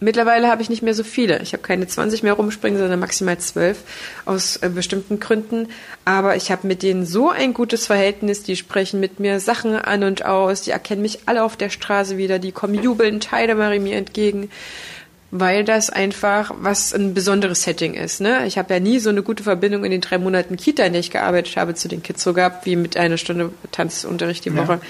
Speaker 2: Mittlerweile habe ich nicht mehr so viele. Ich habe keine 20 mehr rumspringen, sondern maximal 12 aus äh, bestimmten Gründen. Aber ich habe mit denen so ein gutes Verhältnis. Die sprechen mit mir Sachen an und aus. Die erkennen mich alle auf der Straße wieder. Die kommen jubelnd, Heidemari mir entgegen. Weil das einfach was ein besonderes Setting ist. Ne? Ich habe ja nie so eine gute Verbindung in den drei Monaten Kita, in der ich gearbeitet habe, zu den Kids so gehabt, wie mit einer Stunde Tanzunterricht die Woche. Ja.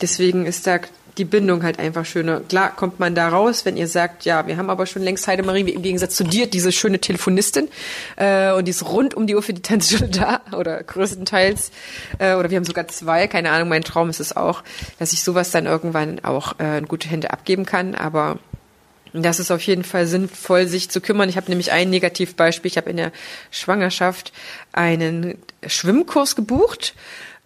Speaker 2: Deswegen ist da die Bindung halt einfach schöner. Klar kommt man da raus, wenn ihr sagt, ja, wir haben aber schon längst Heidemarie, im Gegensatz zu dir, diese schöne Telefonistin äh, und die ist rund um die Uhr für die Tanzschule da oder größtenteils äh, oder wir haben sogar zwei, keine Ahnung, mein Traum ist es auch, dass ich sowas dann irgendwann auch äh, in gute Hände abgeben kann, aber das ist auf jeden Fall sinnvoll, sich zu kümmern. Ich habe nämlich ein Negativbeispiel. Ich habe in der Schwangerschaft einen Schwimmkurs gebucht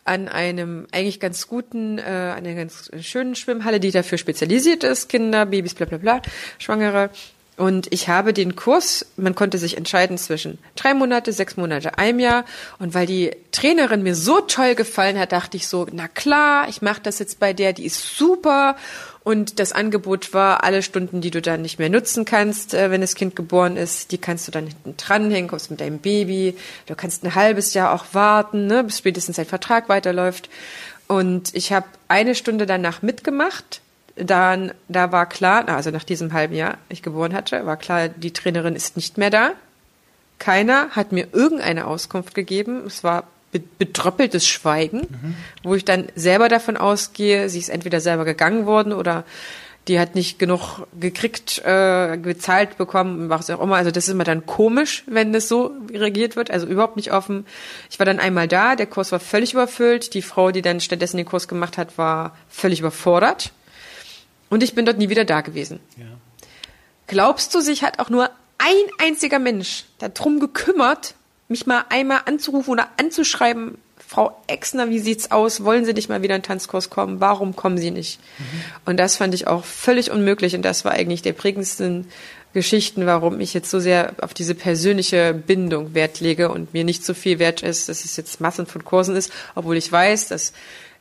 Speaker 2: an einem eigentlich ganz guten, äh, einer ganz schönen Schwimmhalle, die dafür spezialisiert ist, Kinder, Babys, bla bla bla, Schwangere. Und ich habe den Kurs, man konnte sich entscheiden zwischen drei Monate, sechs Monate, einem Jahr. Und weil die Trainerin mir so toll gefallen hat, dachte ich so, na klar, ich mache das jetzt bei der, die ist super. Und das Angebot war, alle Stunden, die du dann nicht mehr nutzen kannst, äh, wenn das Kind geboren ist, die kannst du dann hinten dranhängen, kommst mit deinem Baby. Du kannst ein halbes Jahr auch warten, ne, bis spätestens dein Vertrag weiterläuft. Und ich habe eine Stunde danach mitgemacht. Dann, da war klar, also nach diesem halben Jahr, ich geboren hatte, war klar, die Trainerin ist nicht mehr da. Keiner hat mir irgendeine Auskunft gegeben. Es war betröppeltes Schweigen, mhm. wo ich dann selber davon ausgehe, sie ist entweder selber gegangen worden oder die hat nicht genug gekriegt, äh, gezahlt bekommen, was auch immer. Also das ist immer dann komisch, wenn das so regiert wird, also überhaupt nicht offen. Ich war dann einmal da, der Kurs war völlig überfüllt, die Frau, die dann stattdessen den Kurs gemacht hat, war völlig überfordert und ich bin dort nie wieder da gewesen. Ja. Glaubst du, sich hat auch nur ein einziger Mensch darum gekümmert, mich mal einmal anzurufen oder anzuschreiben, Frau Exner, wie sieht's aus? Wollen Sie nicht mal wieder in Tanzkurs kommen? Warum kommen Sie nicht? Mhm. Und das fand ich auch völlig unmöglich und das war eigentlich der prägendsten Geschichten, warum ich jetzt so sehr auf diese persönliche Bindung Wert lege und mir nicht so viel wert ist, dass es jetzt Massen von Kursen ist, obwohl ich weiß, dass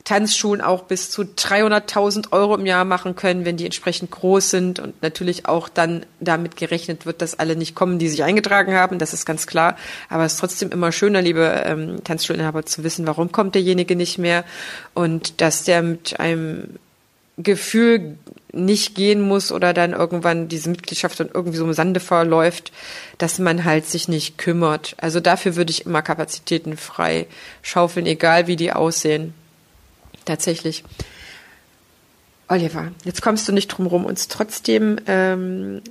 Speaker 2: Tanzschulen auch bis zu 300.000 Euro im Jahr machen können, wenn die entsprechend groß sind und natürlich auch dann damit gerechnet wird, dass alle nicht kommen, die sich eingetragen haben. Das ist ganz klar. Aber es ist trotzdem immer schöner, liebe ähm, Tanzschulinhaber, zu wissen, warum kommt derjenige nicht mehr und dass der mit einem Gefühl nicht gehen muss oder dann irgendwann diese Mitgliedschaft dann irgendwie so im Sande verläuft, dass man halt sich nicht kümmert. Also dafür würde ich immer Kapazitäten frei schaufeln, egal wie die aussehen. Tatsächlich. Oliver, jetzt kommst du nicht drum rum, uns trotzdem. Ähm,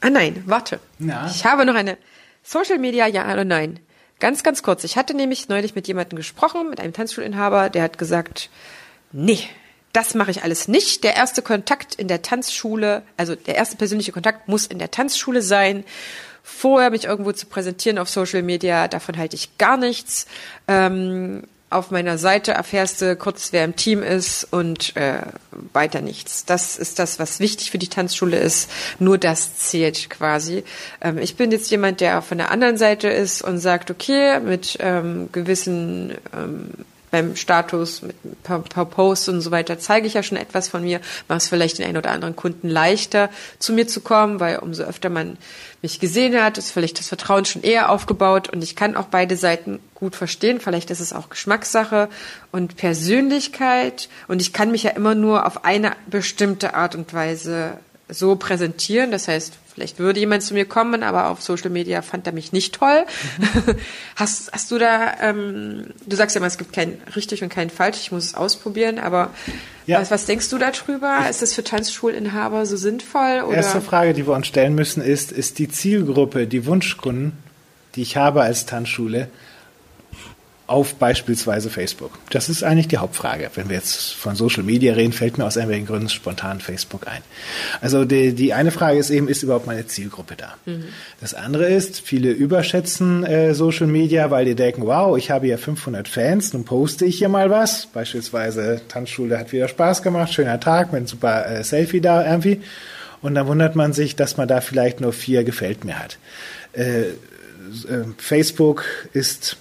Speaker 2: ah nein, warte. Ja. Ich habe noch eine Social Media, ja oder nein. Ganz, ganz kurz. Ich hatte nämlich neulich mit jemandem gesprochen, mit einem Tanzschulinhaber, der hat gesagt, nee, das mache ich alles nicht. Der erste Kontakt in der Tanzschule, also der erste persönliche Kontakt muss in der Tanzschule sein. Vorher mich irgendwo zu präsentieren auf Social Media, davon halte ich gar nichts. Ähm, auf meiner Seite erfährst du kurz, wer im Team ist und äh, weiter nichts. Das ist das, was wichtig für die Tanzschule ist. Nur das zählt quasi. Ähm, ich bin jetzt jemand, der von der anderen Seite ist und sagt, okay, mit ähm, gewissen ähm, beim Status, mit ein paar, paar Posts und so weiter zeige ich ja schon etwas von mir, mache es vielleicht den einen oder anderen Kunden leichter, zu mir zu kommen, weil umso öfter man mich gesehen hat, ist vielleicht das Vertrauen schon eher aufgebaut und ich kann auch beide Seiten gut verstehen. Vielleicht ist es auch Geschmackssache und Persönlichkeit und ich kann mich ja immer nur auf eine bestimmte Art und Weise so präsentieren. Das heißt, vielleicht würde jemand zu mir kommen, aber auf Social Media fand er mich nicht toll. Mhm. Hast, hast du da, ähm, du sagst ja immer, es gibt kein richtig und kein falsch, ich muss es ausprobieren, aber ja. was, was denkst du darüber? Ist das für Tanzschulinhaber so sinnvoll?
Speaker 1: Oder? Erste Frage, die wir uns stellen müssen, ist, ist die Zielgruppe, die Wunschkunden, die ich habe als Tanzschule, auf beispielsweise Facebook? Das ist eigentlich die Hauptfrage. Wenn wir jetzt von Social Media reden, fällt mir aus irgendwelchen Gründen spontan Facebook ein. Also die, die eine Frage ist eben, ist überhaupt meine Zielgruppe da? Mhm. Das andere ist, viele überschätzen äh, Social Media, weil die denken, wow, ich habe ja 500 Fans, nun poste ich hier mal was. Beispielsweise Tanzschule hat wieder Spaß gemacht, schöner Tag mit einem super äh, Selfie da irgendwie. Und dann wundert man sich, dass man da vielleicht nur vier gefällt mir hat. Äh, äh Facebook ist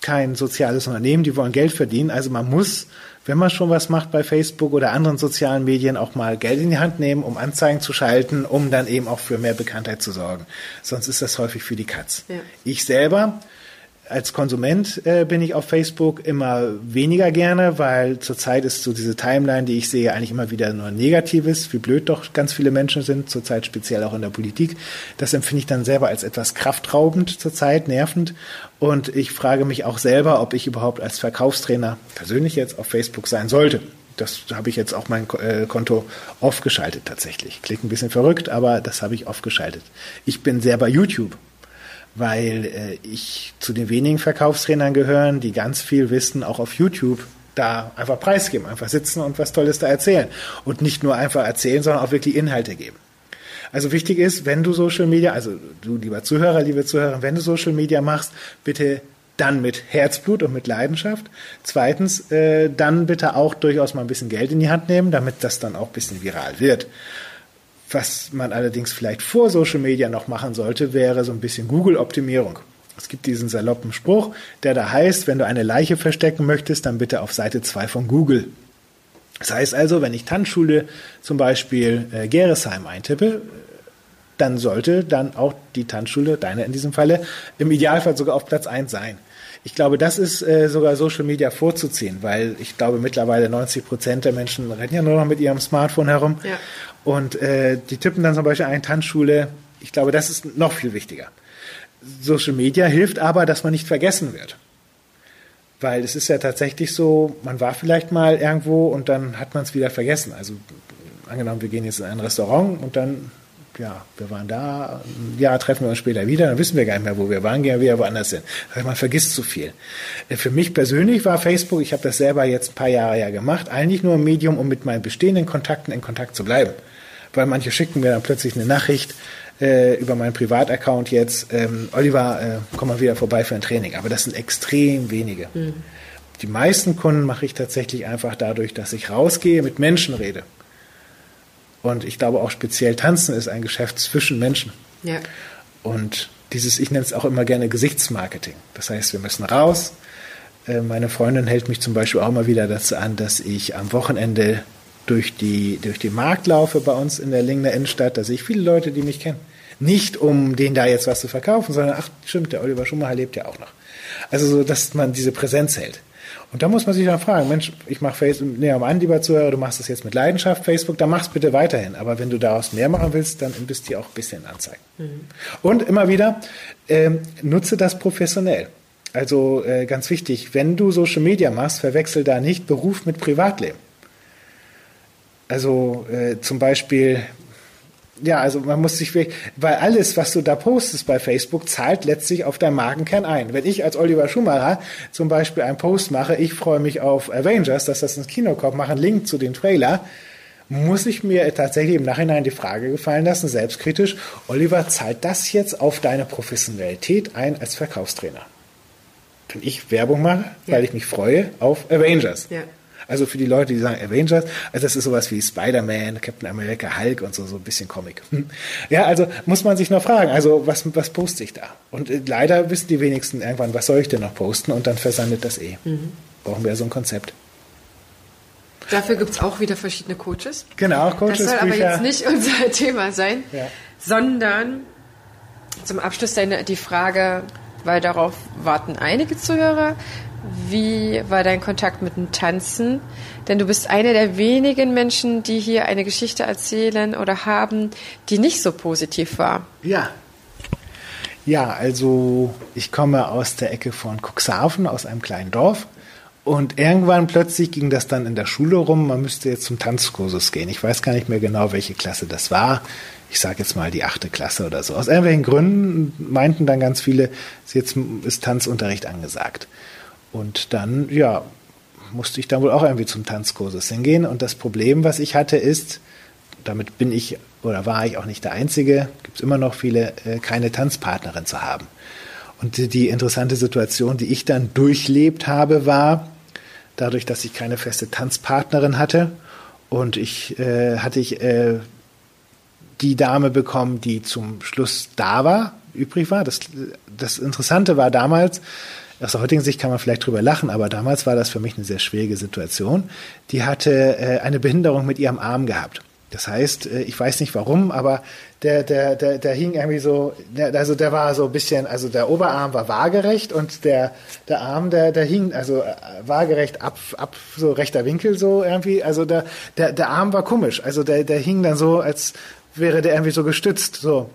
Speaker 1: kein soziales Unternehmen, die wollen Geld verdienen. Also man muss, wenn man schon was macht bei Facebook oder anderen sozialen Medien, auch mal Geld in die Hand nehmen, um Anzeigen zu schalten, um dann eben auch für mehr Bekanntheit zu sorgen. Sonst ist das häufig für die Katz. Ja. Ich selber als Konsument äh, bin ich auf Facebook immer weniger gerne, weil zurzeit ist so diese Timeline, die ich sehe, eigentlich immer wieder nur Negatives, wie blöd doch ganz viele Menschen sind, zurzeit speziell auch in der Politik. Das empfinde ich dann selber als etwas kraftraubend zurzeit, nervend. Und ich frage mich auch selber, ob ich überhaupt als Verkaufstrainer persönlich jetzt auf Facebook sein sollte. Das habe ich jetzt auch mein äh, Konto off geschaltet tatsächlich. Klingt ein bisschen verrückt, aber das habe ich off geschaltet. Ich bin sehr bei YouTube weil äh, ich zu den wenigen Verkaufstrainern gehören, die ganz viel Wissen auch auf YouTube da einfach preisgeben, einfach sitzen und was Tolles da erzählen. Und nicht nur einfach erzählen, sondern auch wirklich Inhalte geben. Also wichtig ist, wenn du Social Media, also du lieber Zuhörer, liebe Zuhörer, wenn du Social Media machst, bitte dann mit Herzblut und mit Leidenschaft. Zweitens, äh, dann bitte auch durchaus mal ein bisschen Geld in die Hand nehmen, damit das dann auch ein bisschen viral wird. Was man allerdings vielleicht vor Social Media noch machen sollte, wäre so ein bisschen Google-Optimierung. Es gibt diesen saloppen Spruch, der da heißt, wenn du eine Leiche verstecken möchtest, dann bitte auf Seite 2 von Google. Das heißt also, wenn ich Tanzschule zum Beispiel äh, Geresheim eintippe, dann sollte dann auch die Tanzschule, deine in diesem Falle, im Idealfall sogar auf Platz 1 sein. Ich glaube, das ist äh, sogar Social Media vorzuziehen, weil ich glaube, mittlerweile 90 Prozent der Menschen rennen ja nur noch mit ihrem Smartphone herum. Ja. Und äh, die tippen dann zum Beispiel eine Tanzschule. Ich glaube, das ist noch viel wichtiger. Social Media hilft aber, dass man nicht vergessen wird. Weil es ist ja tatsächlich so, man war vielleicht mal irgendwo und dann hat man es wieder vergessen. Also angenommen, wir gehen jetzt in ein Restaurant und dann ja, wir waren da, ein Jahr treffen wir uns später wieder, dann wissen wir gar nicht mehr, wo wir waren, gehen wir wieder woanders hin. Also man vergisst zu viel. Äh, für mich persönlich war Facebook, ich habe das selber jetzt ein paar Jahre ja gemacht, eigentlich nur ein Medium, um mit meinen bestehenden Kontakten in Kontakt zu bleiben. Weil manche schicken mir dann plötzlich eine Nachricht äh, über meinen Privataccount jetzt, ähm, Oliver, äh, komm mal wieder vorbei für ein Training. Aber das sind extrem wenige. Mhm. Die meisten Kunden mache ich tatsächlich einfach dadurch, dass ich rausgehe, mit Menschen rede. Und ich glaube auch speziell Tanzen ist ein Geschäft zwischen Menschen. Ja. Und dieses, ich nenne es auch immer gerne Gesichtsmarketing. Das heißt, wir müssen raus, Äh, meine Freundin hält mich zum Beispiel auch mal wieder dazu an, dass ich am Wochenende durch die, durch die Markt laufe bei uns in der Lingner Innenstadt. Da sehe ich viele Leute, die mich kennen. Nicht um denen da jetzt was zu verkaufen, sondern ach, stimmt, der Oliver Schumacher lebt ja auch noch. Also so, dass man diese Präsenz hält. Und da muss man sich dann fragen, Mensch, ich mache Facebook, nee, am an, lieber Zuhörer, du machst das jetzt mit Leidenschaft, Facebook, dann mach's bitte weiterhin. Aber wenn du daraus mehr machen willst, dann investier auch ein bisschen in Anzeigen. Mhm. Und immer wieder, ähm, nutze das professionell. Also äh, ganz wichtig, wenn du Social Media machst, verwechsel da nicht Beruf mit Privatleben. Also äh, zum Beispiel, ja, also man muss sich wirklich, weil alles, was du da postest bei Facebook, zahlt letztlich auf deinen Markenkern ein. Wenn ich als Oliver Schumacher zum Beispiel einen Post mache, ich freue mich auf Avengers, dass das ins Kino kommt, mache einen Link zu den Trailer, muss ich mir tatsächlich im Nachhinein die Frage gefallen lassen, selbstkritisch, Oliver, zahlt das jetzt auf deine Professionalität ein als Verkaufstrainer? Wenn ich Werbung mache, ja. weil ich mich freue auf Avengers. Ja. Also für die Leute, die sagen Avengers, also das ist sowas wie Spider-Man, Captain America, Hulk und so, so ein bisschen Comic. Ja, also muss man sich noch fragen, also was, was poste ich da? Und äh, leider wissen die wenigsten irgendwann, was soll ich denn noch posten? Und dann versandet das eh. Mhm. Brauchen wir so ein Konzept.
Speaker 2: Dafür gibt es auch wieder verschiedene Coaches.
Speaker 1: Genau, Coaches.
Speaker 2: Das soll aber jetzt nicht unser Thema sein, ja. sondern zum Abschluss die Frage, weil darauf warten einige Zuhörer. Wie war dein Kontakt mit dem Tanzen? Denn du bist einer der wenigen Menschen, die hier eine Geschichte erzählen oder haben, die nicht so positiv war.
Speaker 1: Ja. Ja, also ich komme aus der Ecke von Cuxhaven, aus einem kleinen Dorf. Und irgendwann plötzlich ging das dann in der Schule rum, man müsste jetzt zum Tanzkursus gehen. Ich weiß gar nicht mehr genau, welche Klasse das war. Ich sage jetzt mal die achte Klasse oder so. Aus irgendwelchen Gründen meinten dann ganz viele, jetzt ist Tanzunterricht angesagt. Und dann, ja, musste ich dann wohl auch irgendwie zum Tanzkursus hingehen. Und das Problem, was ich hatte, ist, damit bin ich oder war ich auch nicht der Einzige, gibt es immer noch viele, äh, keine Tanzpartnerin zu haben. Und die, die, interessante Situation, die ich dann durchlebt habe, war, dadurch, dass ich keine feste Tanzpartnerin hatte und ich äh, hatte ich äh, die Dame bekommen, die zum Schluss da war, übrig war. Das, das Interessante war damals, aus der heutigen Sicht kann man vielleicht drüber lachen, aber damals war das für mich eine sehr schwierige Situation. Die hatte äh, eine Behinderung mit ihrem Arm gehabt. Das heißt, äh, ich weiß nicht warum, aber der, der, der, der hing irgendwie so, der, also der war so ein bisschen, also der Oberarm war waagerecht und der, der Arm, der, der hing also äh, waagerecht ab, ab, so rechter Winkel so irgendwie. Also der, der, der Arm war komisch. Also der, der hing dann so, als wäre der irgendwie so gestützt. So.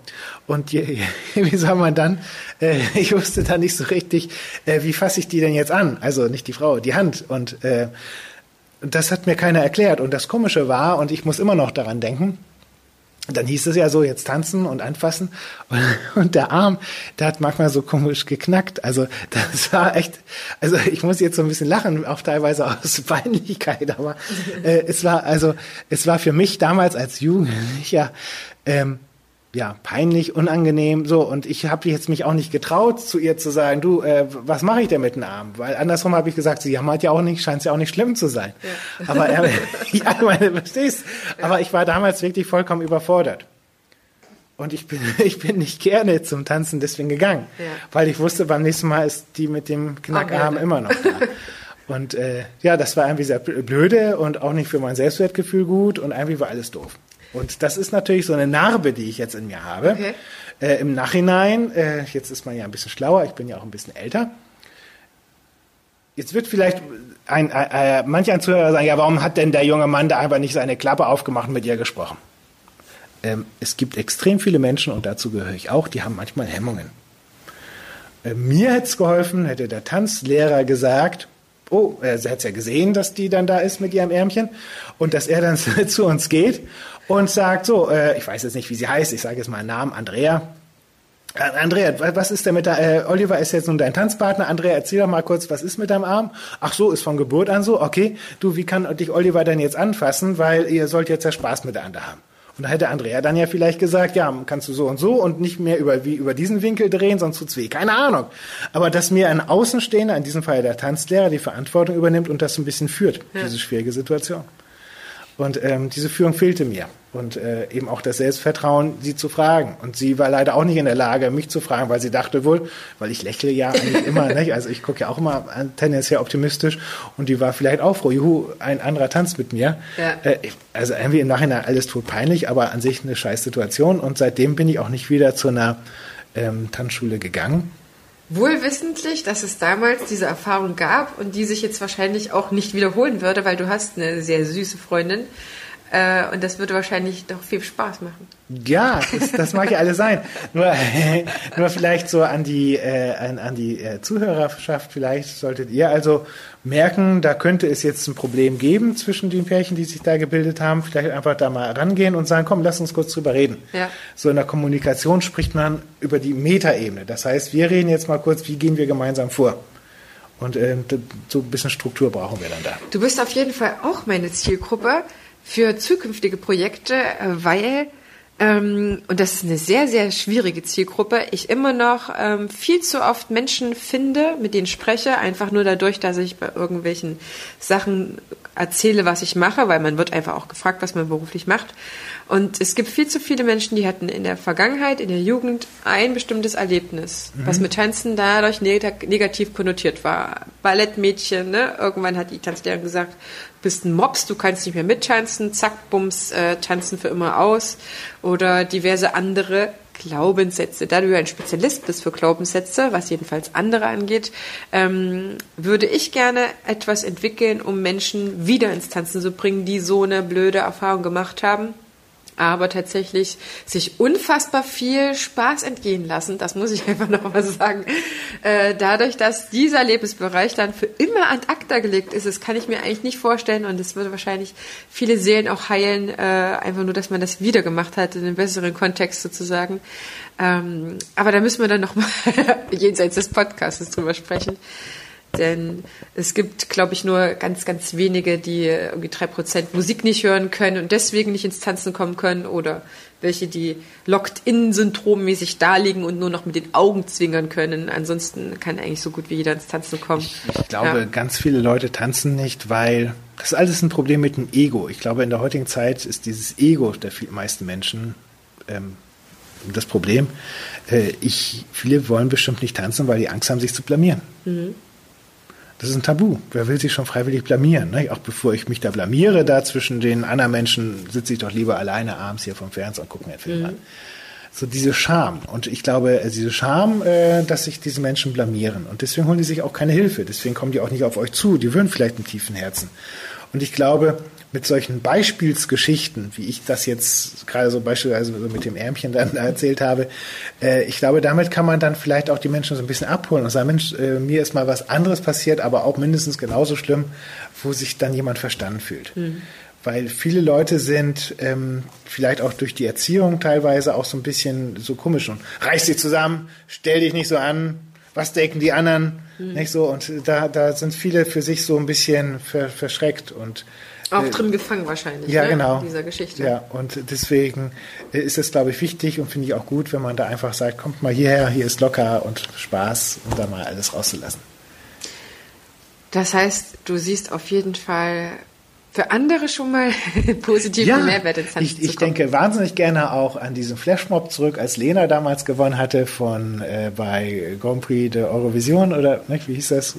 Speaker 1: Und je, wie soll man dann, äh, ich wusste da nicht so richtig, äh, wie fasse ich die denn jetzt an? Also nicht die Frau, die Hand. Und äh, das hat mir keiner erklärt. Und das Komische war, und ich muss immer noch daran denken, dann hieß es ja so, jetzt tanzen und anfassen. Und, der Arm, der hat manchmal so komisch geknackt. Also das war echt, also ich muss jetzt so ein bisschen lachen, auch teilweise aus Peinlichkeit, aber äh, es war, also es war für mich damals als Jugendlicher ähm, ja, peinlich, unangenehm, so. Und ich habe jetzt mich auch nicht getraut, zu ihr zu sagen, du, äh, was mache ich denn mit dem Arm? Weil andersrum habe ich gesagt, sie jammert ja auch nicht, scheint ja auch nicht schlimm zu sein. Ja. Aber er, ja, ich meine, verstehst? Ja. Aber ich war damals wirklich vollkommen überfordert. Und ich bin, ich bin nicht gerne zum Tanzen deswegen gegangen, ja. weil ich wusste, beim nächsten Mal ist die mit dem Knackarm immer noch da. Und äh, ja, das war irgendwie sehr blöde und auch nicht für mein Selbstwertgefühl gut und irgendwie war alles doof. Und das ist natürlich so eine Narbe, die ich jetzt in mir habe. Okay. Äh, Im Nachhinein, äh, jetzt ist man ja ein bisschen schlauer, ich bin ja auch ein bisschen älter. Jetzt wird vielleicht ein, äh, manch ein Zuhörer sagen, ja, warum hat denn der junge Mann da einfach nicht seine Klappe aufgemacht und mit ihr gesprochen? Ähm, es gibt extrem viele Menschen, und dazu gehöre ich auch, die haben manchmal Hemmungen. Äh, mir hätte es geholfen, hätte der Tanzlehrer gesagt, oh, er hat es ja gesehen, dass die dann da ist mit ihrem Ärmchen und dass er dann zu uns geht und sagt so, äh, ich weiß jetzt nicht, wie sie heißt, ich sage jetzt mal einen Namen, Andrea. Äh, Andrea, was ist denn mit der, äh, Oliver ist jetzt nun dein Tanzpartner. Andrea, erzähl doch mal kurz, was ist mit deinem Arm? Ach so, ist von Geburt an so, okay. Du, wie kann dich Oliver denn jetzt anfassen, weil ihr sollt jetzt ja Spaß miteinander haben. Und da hätte Andrea dann ja vielleicht gesagt, ja, kannst du so und so und nicht mehr über, wie über diesen Winkel drehen, sonst tut's weh. Keine Ahnung. Aber dass mir ein Außenstehender, in diesem Fall der Tanzlehrer, die Verantwortung übernimmt und das ein bisschen führt, ja. diese schwierige Situation. Und ähm, diese Führung fehlte mir. Und äh, eben auch das Selbstvertrauen, sie zu fragen. Und sie war leider auch nicht in der Lage, mich zu fragen, weil sie dachte wohl, weil ich lächle ja eigentlich immer, nicht? also ich gucke ja auch immer tendenziell optimistisch. Und die war vielleicht auch froh, juhu, ein anderer tanzt mit mir. Ja. Äh, also irgendwie im Nachhinein alles tot peinlich, aber an sich eine scheiß Situation. Und seitdem bin ich auch nicht wieder zu einer ähm, Tanzschule gegangen.
Speaker 2: Wohlwissentlich, dass es damals diese Erfahrung gab und die sich jetzt wahrscheinlich auch nicht wiederholen würde, weil du hast eine sehr süße Freundin äh, und das würde wahrscheinlich doch viel Spaß machen.
Speaker 1: Ja, das, das mag ja alles sein. Nur, nur vielleicht so an die, äh, an, an die äh, Zuhörerschaft, vielleicht solltet ihr also merken, da könnte es jetzt ein Problem geben zwischen den Pärchen, die sich da gebildet haben. Vielleicht einfach da mal rangehen und sagen, komm, lass uns kurz drüber reden. Ja. So in der Kommunikation spricht man über die Metaebene. Das heißt, wir reden jetzt mal kurz, wie gehen wir gemeinsam vor? Und äh, so ein bisschen Struktur brauchen wir dann da.
Speaker 2: Du bist auf jeden Fall auch meine Zielgruppe für zukünftige Projekte, äh, weil ähm, und das ist eine sehr, sehr schwierige Zielgruppe. Ich immer noch ähm, viel zu oft Menschen finde, mit denen spreche, einfach nur dadurch, dass ich bei irgendwelchen Sachen erzähle, was ich mache, weil man wird einfach auch gefragt, was man beruflich macht. Und es gibt viel zu viele Menschen, die hatten in der Vergangenheit, in der Jugend ein bestimmtes Erlebnis, mhm. was mit Tanzen dadurch negativ konnotiert war. Ballettmädchen, ne? Irgendwann hat die Tanzlehrerin gesagt, bist ein Mops, du kannst nicht mehr mittanzen, zack, bums, äh, tanzen für immer aus. Oder diverse andere Glaubenssätze. Da du ja ein Spezialist bist für Glaubenssätze, was jedenfalls andere angeht, ähm, würde ich gerne etwas entwickeln, um Menschen wieder ins Tanzen zu bringen, die so eine blöde Erfahrung gemacht haben aber tatsächlich sich unfassbar viel Spaß entgehen lassen, das muss ich einfach nochmal sagen. Äh, dadurch, dass dieser Lebensbereich dann für immer an ACTA gelegt ist, das kann ich mir eigentlich nicht vorstellen und es würde wahrscheinlich viele Seelen auch heilen, äh, einfach nur, dass man das wieder gemacht hat, in einem besseren Kontext sozusagen. Ähm, aber da müssen wir dann nochmal jenseits des Podcasts drüber sprechen. Denn es gibt, glaube ich, nur ganz, ganz wenige, die irgendwie drei Prozent Musik nicht hören können und deswegen nicht ins Tanzen kommen können oder welche, die Locked-in-Syndrommäßig da liegen und nur noch mit den Augen zwinkern können. Ansonsten kann eigentlich so gut wie jeder ins Tanzen kommen.
Speaker 1: Ich, ich glaube, ja. ganz viele Leute tanzen nicht, weil das ist alles ein Problem mit dem Ego. Ich glaube, in der heutigen Zeit ist dieses Ego der meisten Menschen ähm, das Problem. Äh, ich, viele wollen bestimmt nicht tanzen, weil die Angst haben, sich zu blamieren. Mhm. Das ist ein Tabu. Wer will sich schon freiwillig blamieren? Ne? Auch bevor ich mich da blamiere, da zwischen den anderen Menschen, sitze ich doch lieber alleine abends hier vom Fernseher und gucke mir einen Film mhm. an. So diese Scham. Und ich glaube, äh, diese Scham, äh, dass sich diese Menschen blamieren. Und deswegen holen die sich auch keine Hilfe. Deswegen kommen die auch nicht auf euch zu. Die würden vielleicht im tiefen Herzen. Und ich glaube, mit solchen Beispielsgeschichten, wie ich das jetzt gerade so beispielsweise mit dem Ärmchen dann erzählt habe, äh, ich glaube, damit kann man dann vielleicht auch die Menschen so ein bisschen abholen und sagen, Mensch, äh, mir ist mal was anderes passiert, aber auch mindestens genauso schlimm, wo sich dann jemand verstanden fühlt. Mhm. Weil viele Leute sind ähm, vielleicht auch durch die Erziehung teilweise auch so ein bisschen so komisch und reiß dich zusammen, stell dich nicht so an, was denken die anderen, mhm. nicht so und da da sind viele für sich so ein bisschen ver, verschreckt und
Speaker 2: auch äh, drin gefangen wahrscheinlich,
Speaker 1: ja, ne? genau.
Speaker 2: dieser Geschichte.
Speaker 1: Ja, und deswegen ist es, glaube ich, wichtig und finde ich auch gut, wenn man da einfach sagt, kommt mal hierher, hier ist locker und Spaß und da mal alles rauszulassen.
Speaker 2: Das heißt, du siehst auf jeden Fall für andere schon mal positiven
Speaker 1: ja,
Speaker 2: Mehrwert
Speaker 1: ins Ich, ich denke wahnsinnig gerne auch an diesen Flashmob zurück, als Lena damals gewonnen hatte von äh, bei Grand Prix de Eurovision oder ne, wie hieß das?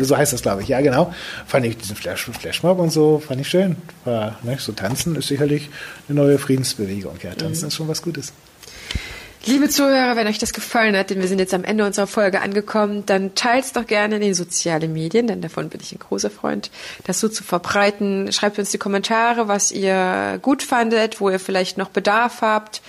Speaker 1: So heißt das, glaube ich. Ja, genau. Fand ich diesen Flash, Flashmob und so, fand ich schön. War, ne, so tanzen ist sicherlich eine neue Friedensbewegung. Ja, tanzen mhm. ist schon was Gutes.
Speaker 2: Liebe Zuhörer, wenn euch das gefallen hat, denn wir sind jetzt am Ende unserer Folge angekommen, dann teilt doch gerne in den sozialen Medien, denn davon bin ich ein großer Freund, das so zu verbreiten. Schreibt uns die Kommentare, was ihr gut fandet, wo ihr vielleicht noch Bedarf habt.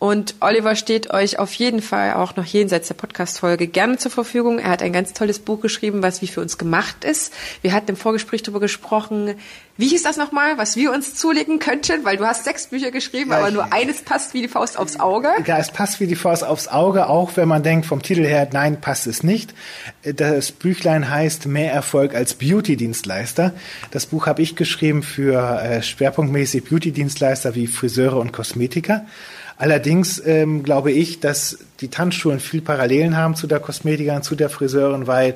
Speaker 2: Und Oliver steht euch auf jeden Fall auch noch jenseits der Podcast-Folge gerne zur Verfügung. Er hat ein ganz tolles Buch geschrieben, was wie für uns gemacht ist. Wir hatten im Vorgespräch darüber gesprochen, wie hieß das nochmal, was wir uns zulegen könnten? Weil du hast sechs Bücher geschrieben, ja, aber nur eines passt wie die Faust aufs Auge.
Speaker 1: Ja, es passt wie die Faust aufs Auge, auch wenn man denkt vom Titel her, nein, passt es nicht. Das Büchlein heißt Mehr Erfolg als Beauty-Dienstleister. Das Buch habe ich geschrieben für äh, schwerpunktmäßig Beauty-Dienstleister wie Friseure und Kosmetiker. Allerdings ähm, glaube ich, dass die Tanzschulen viel Parallelen haben zu der Kosmetikerin, zu der Friseurin, weil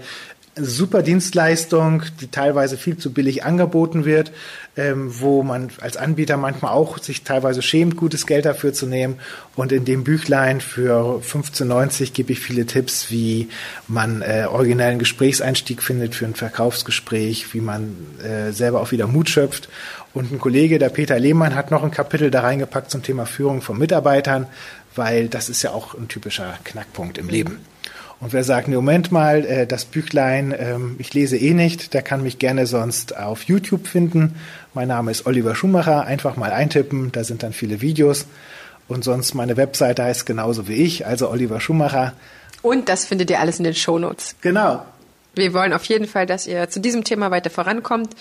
Speaker 1: super Dienstleistung, die teilweise viel zu billig angeboten wird, ähm, wo man als Anbieter manchmal auch sich teilweise schämt, gutes Geld dafür zu nehmen. Und in dem Büchlein für 15,90 gebe ich viele Tipps, wie man äh, originellen Gesprächseinstieg findet für ein Verkaufsgespräch, wie man äh, selber auch wieder Mut schöpft. Und ein Kollege, der Peter Lehmann, hat noch ein Kapitel da reingepackt zum Thema Führung von Mitarbeitern, weil das ist ja auch ein typischer Knackpunkt im Leben. Und wer sagt, nee, Moment mal, äh, das Büchlein, ähm, ich lese eh nicht, der kann mich gerne sonst auf YouTube finden. Mein Name ist Oliver Schumacher, einfach mal eintippen, da sind dann viele Videos. Und sonst meine Webseite heißt genauso wie ich, also Oliver Schumacher.
Speaker 2: Und das findet ihr alles in den Shownotes.
Speaker 1: Genau.
Speaker 2: Wir wollen auf jeden Fall, dass ihr zu diesem Thema weiter vorankommt.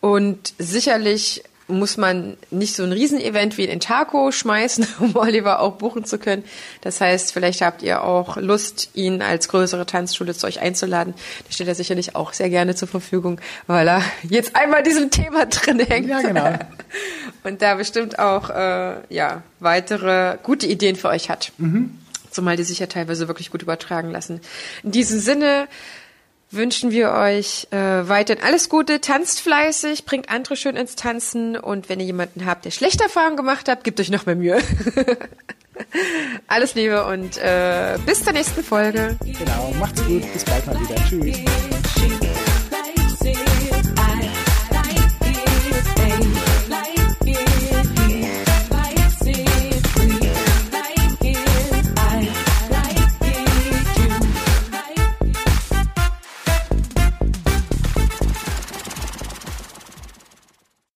Speaker 2: Und sicherlich muss man nicht so ein Riesenevent wie in Taco schmeißen, um Oliver auch buchen zu können. Das heißt, vielleicht habt ihr auch Lust, ihn als größere Tanzschule zu euch einzuladen. Da steht er sicherlich auch sehr gerne zur Verfügung, weil er jetzt einmal diesem Thema drin hängt.
Speaker 1: Ja, genau.
Speaker 2: Und da bestimmt auch äh, ja, weitere gute Ideen für euch hat. Mhm. Zumal die sich ja teilweise wirklich gut übertragen lassen. In diesem Sinne, wünschen wir euch äh, weiterhin alles Gute, tanzt fleißig, bringt andere schön ins Tanzen und wenn ihr jemanden habt, der schlechte Erfahrungen gemacht hat, gebt euch noch mehr Mühe. alles Liebe und äh, bis zur nächsten Folge.
Speaker 1: Genau, macht's gut, bis bald mal wieder. Tschüss.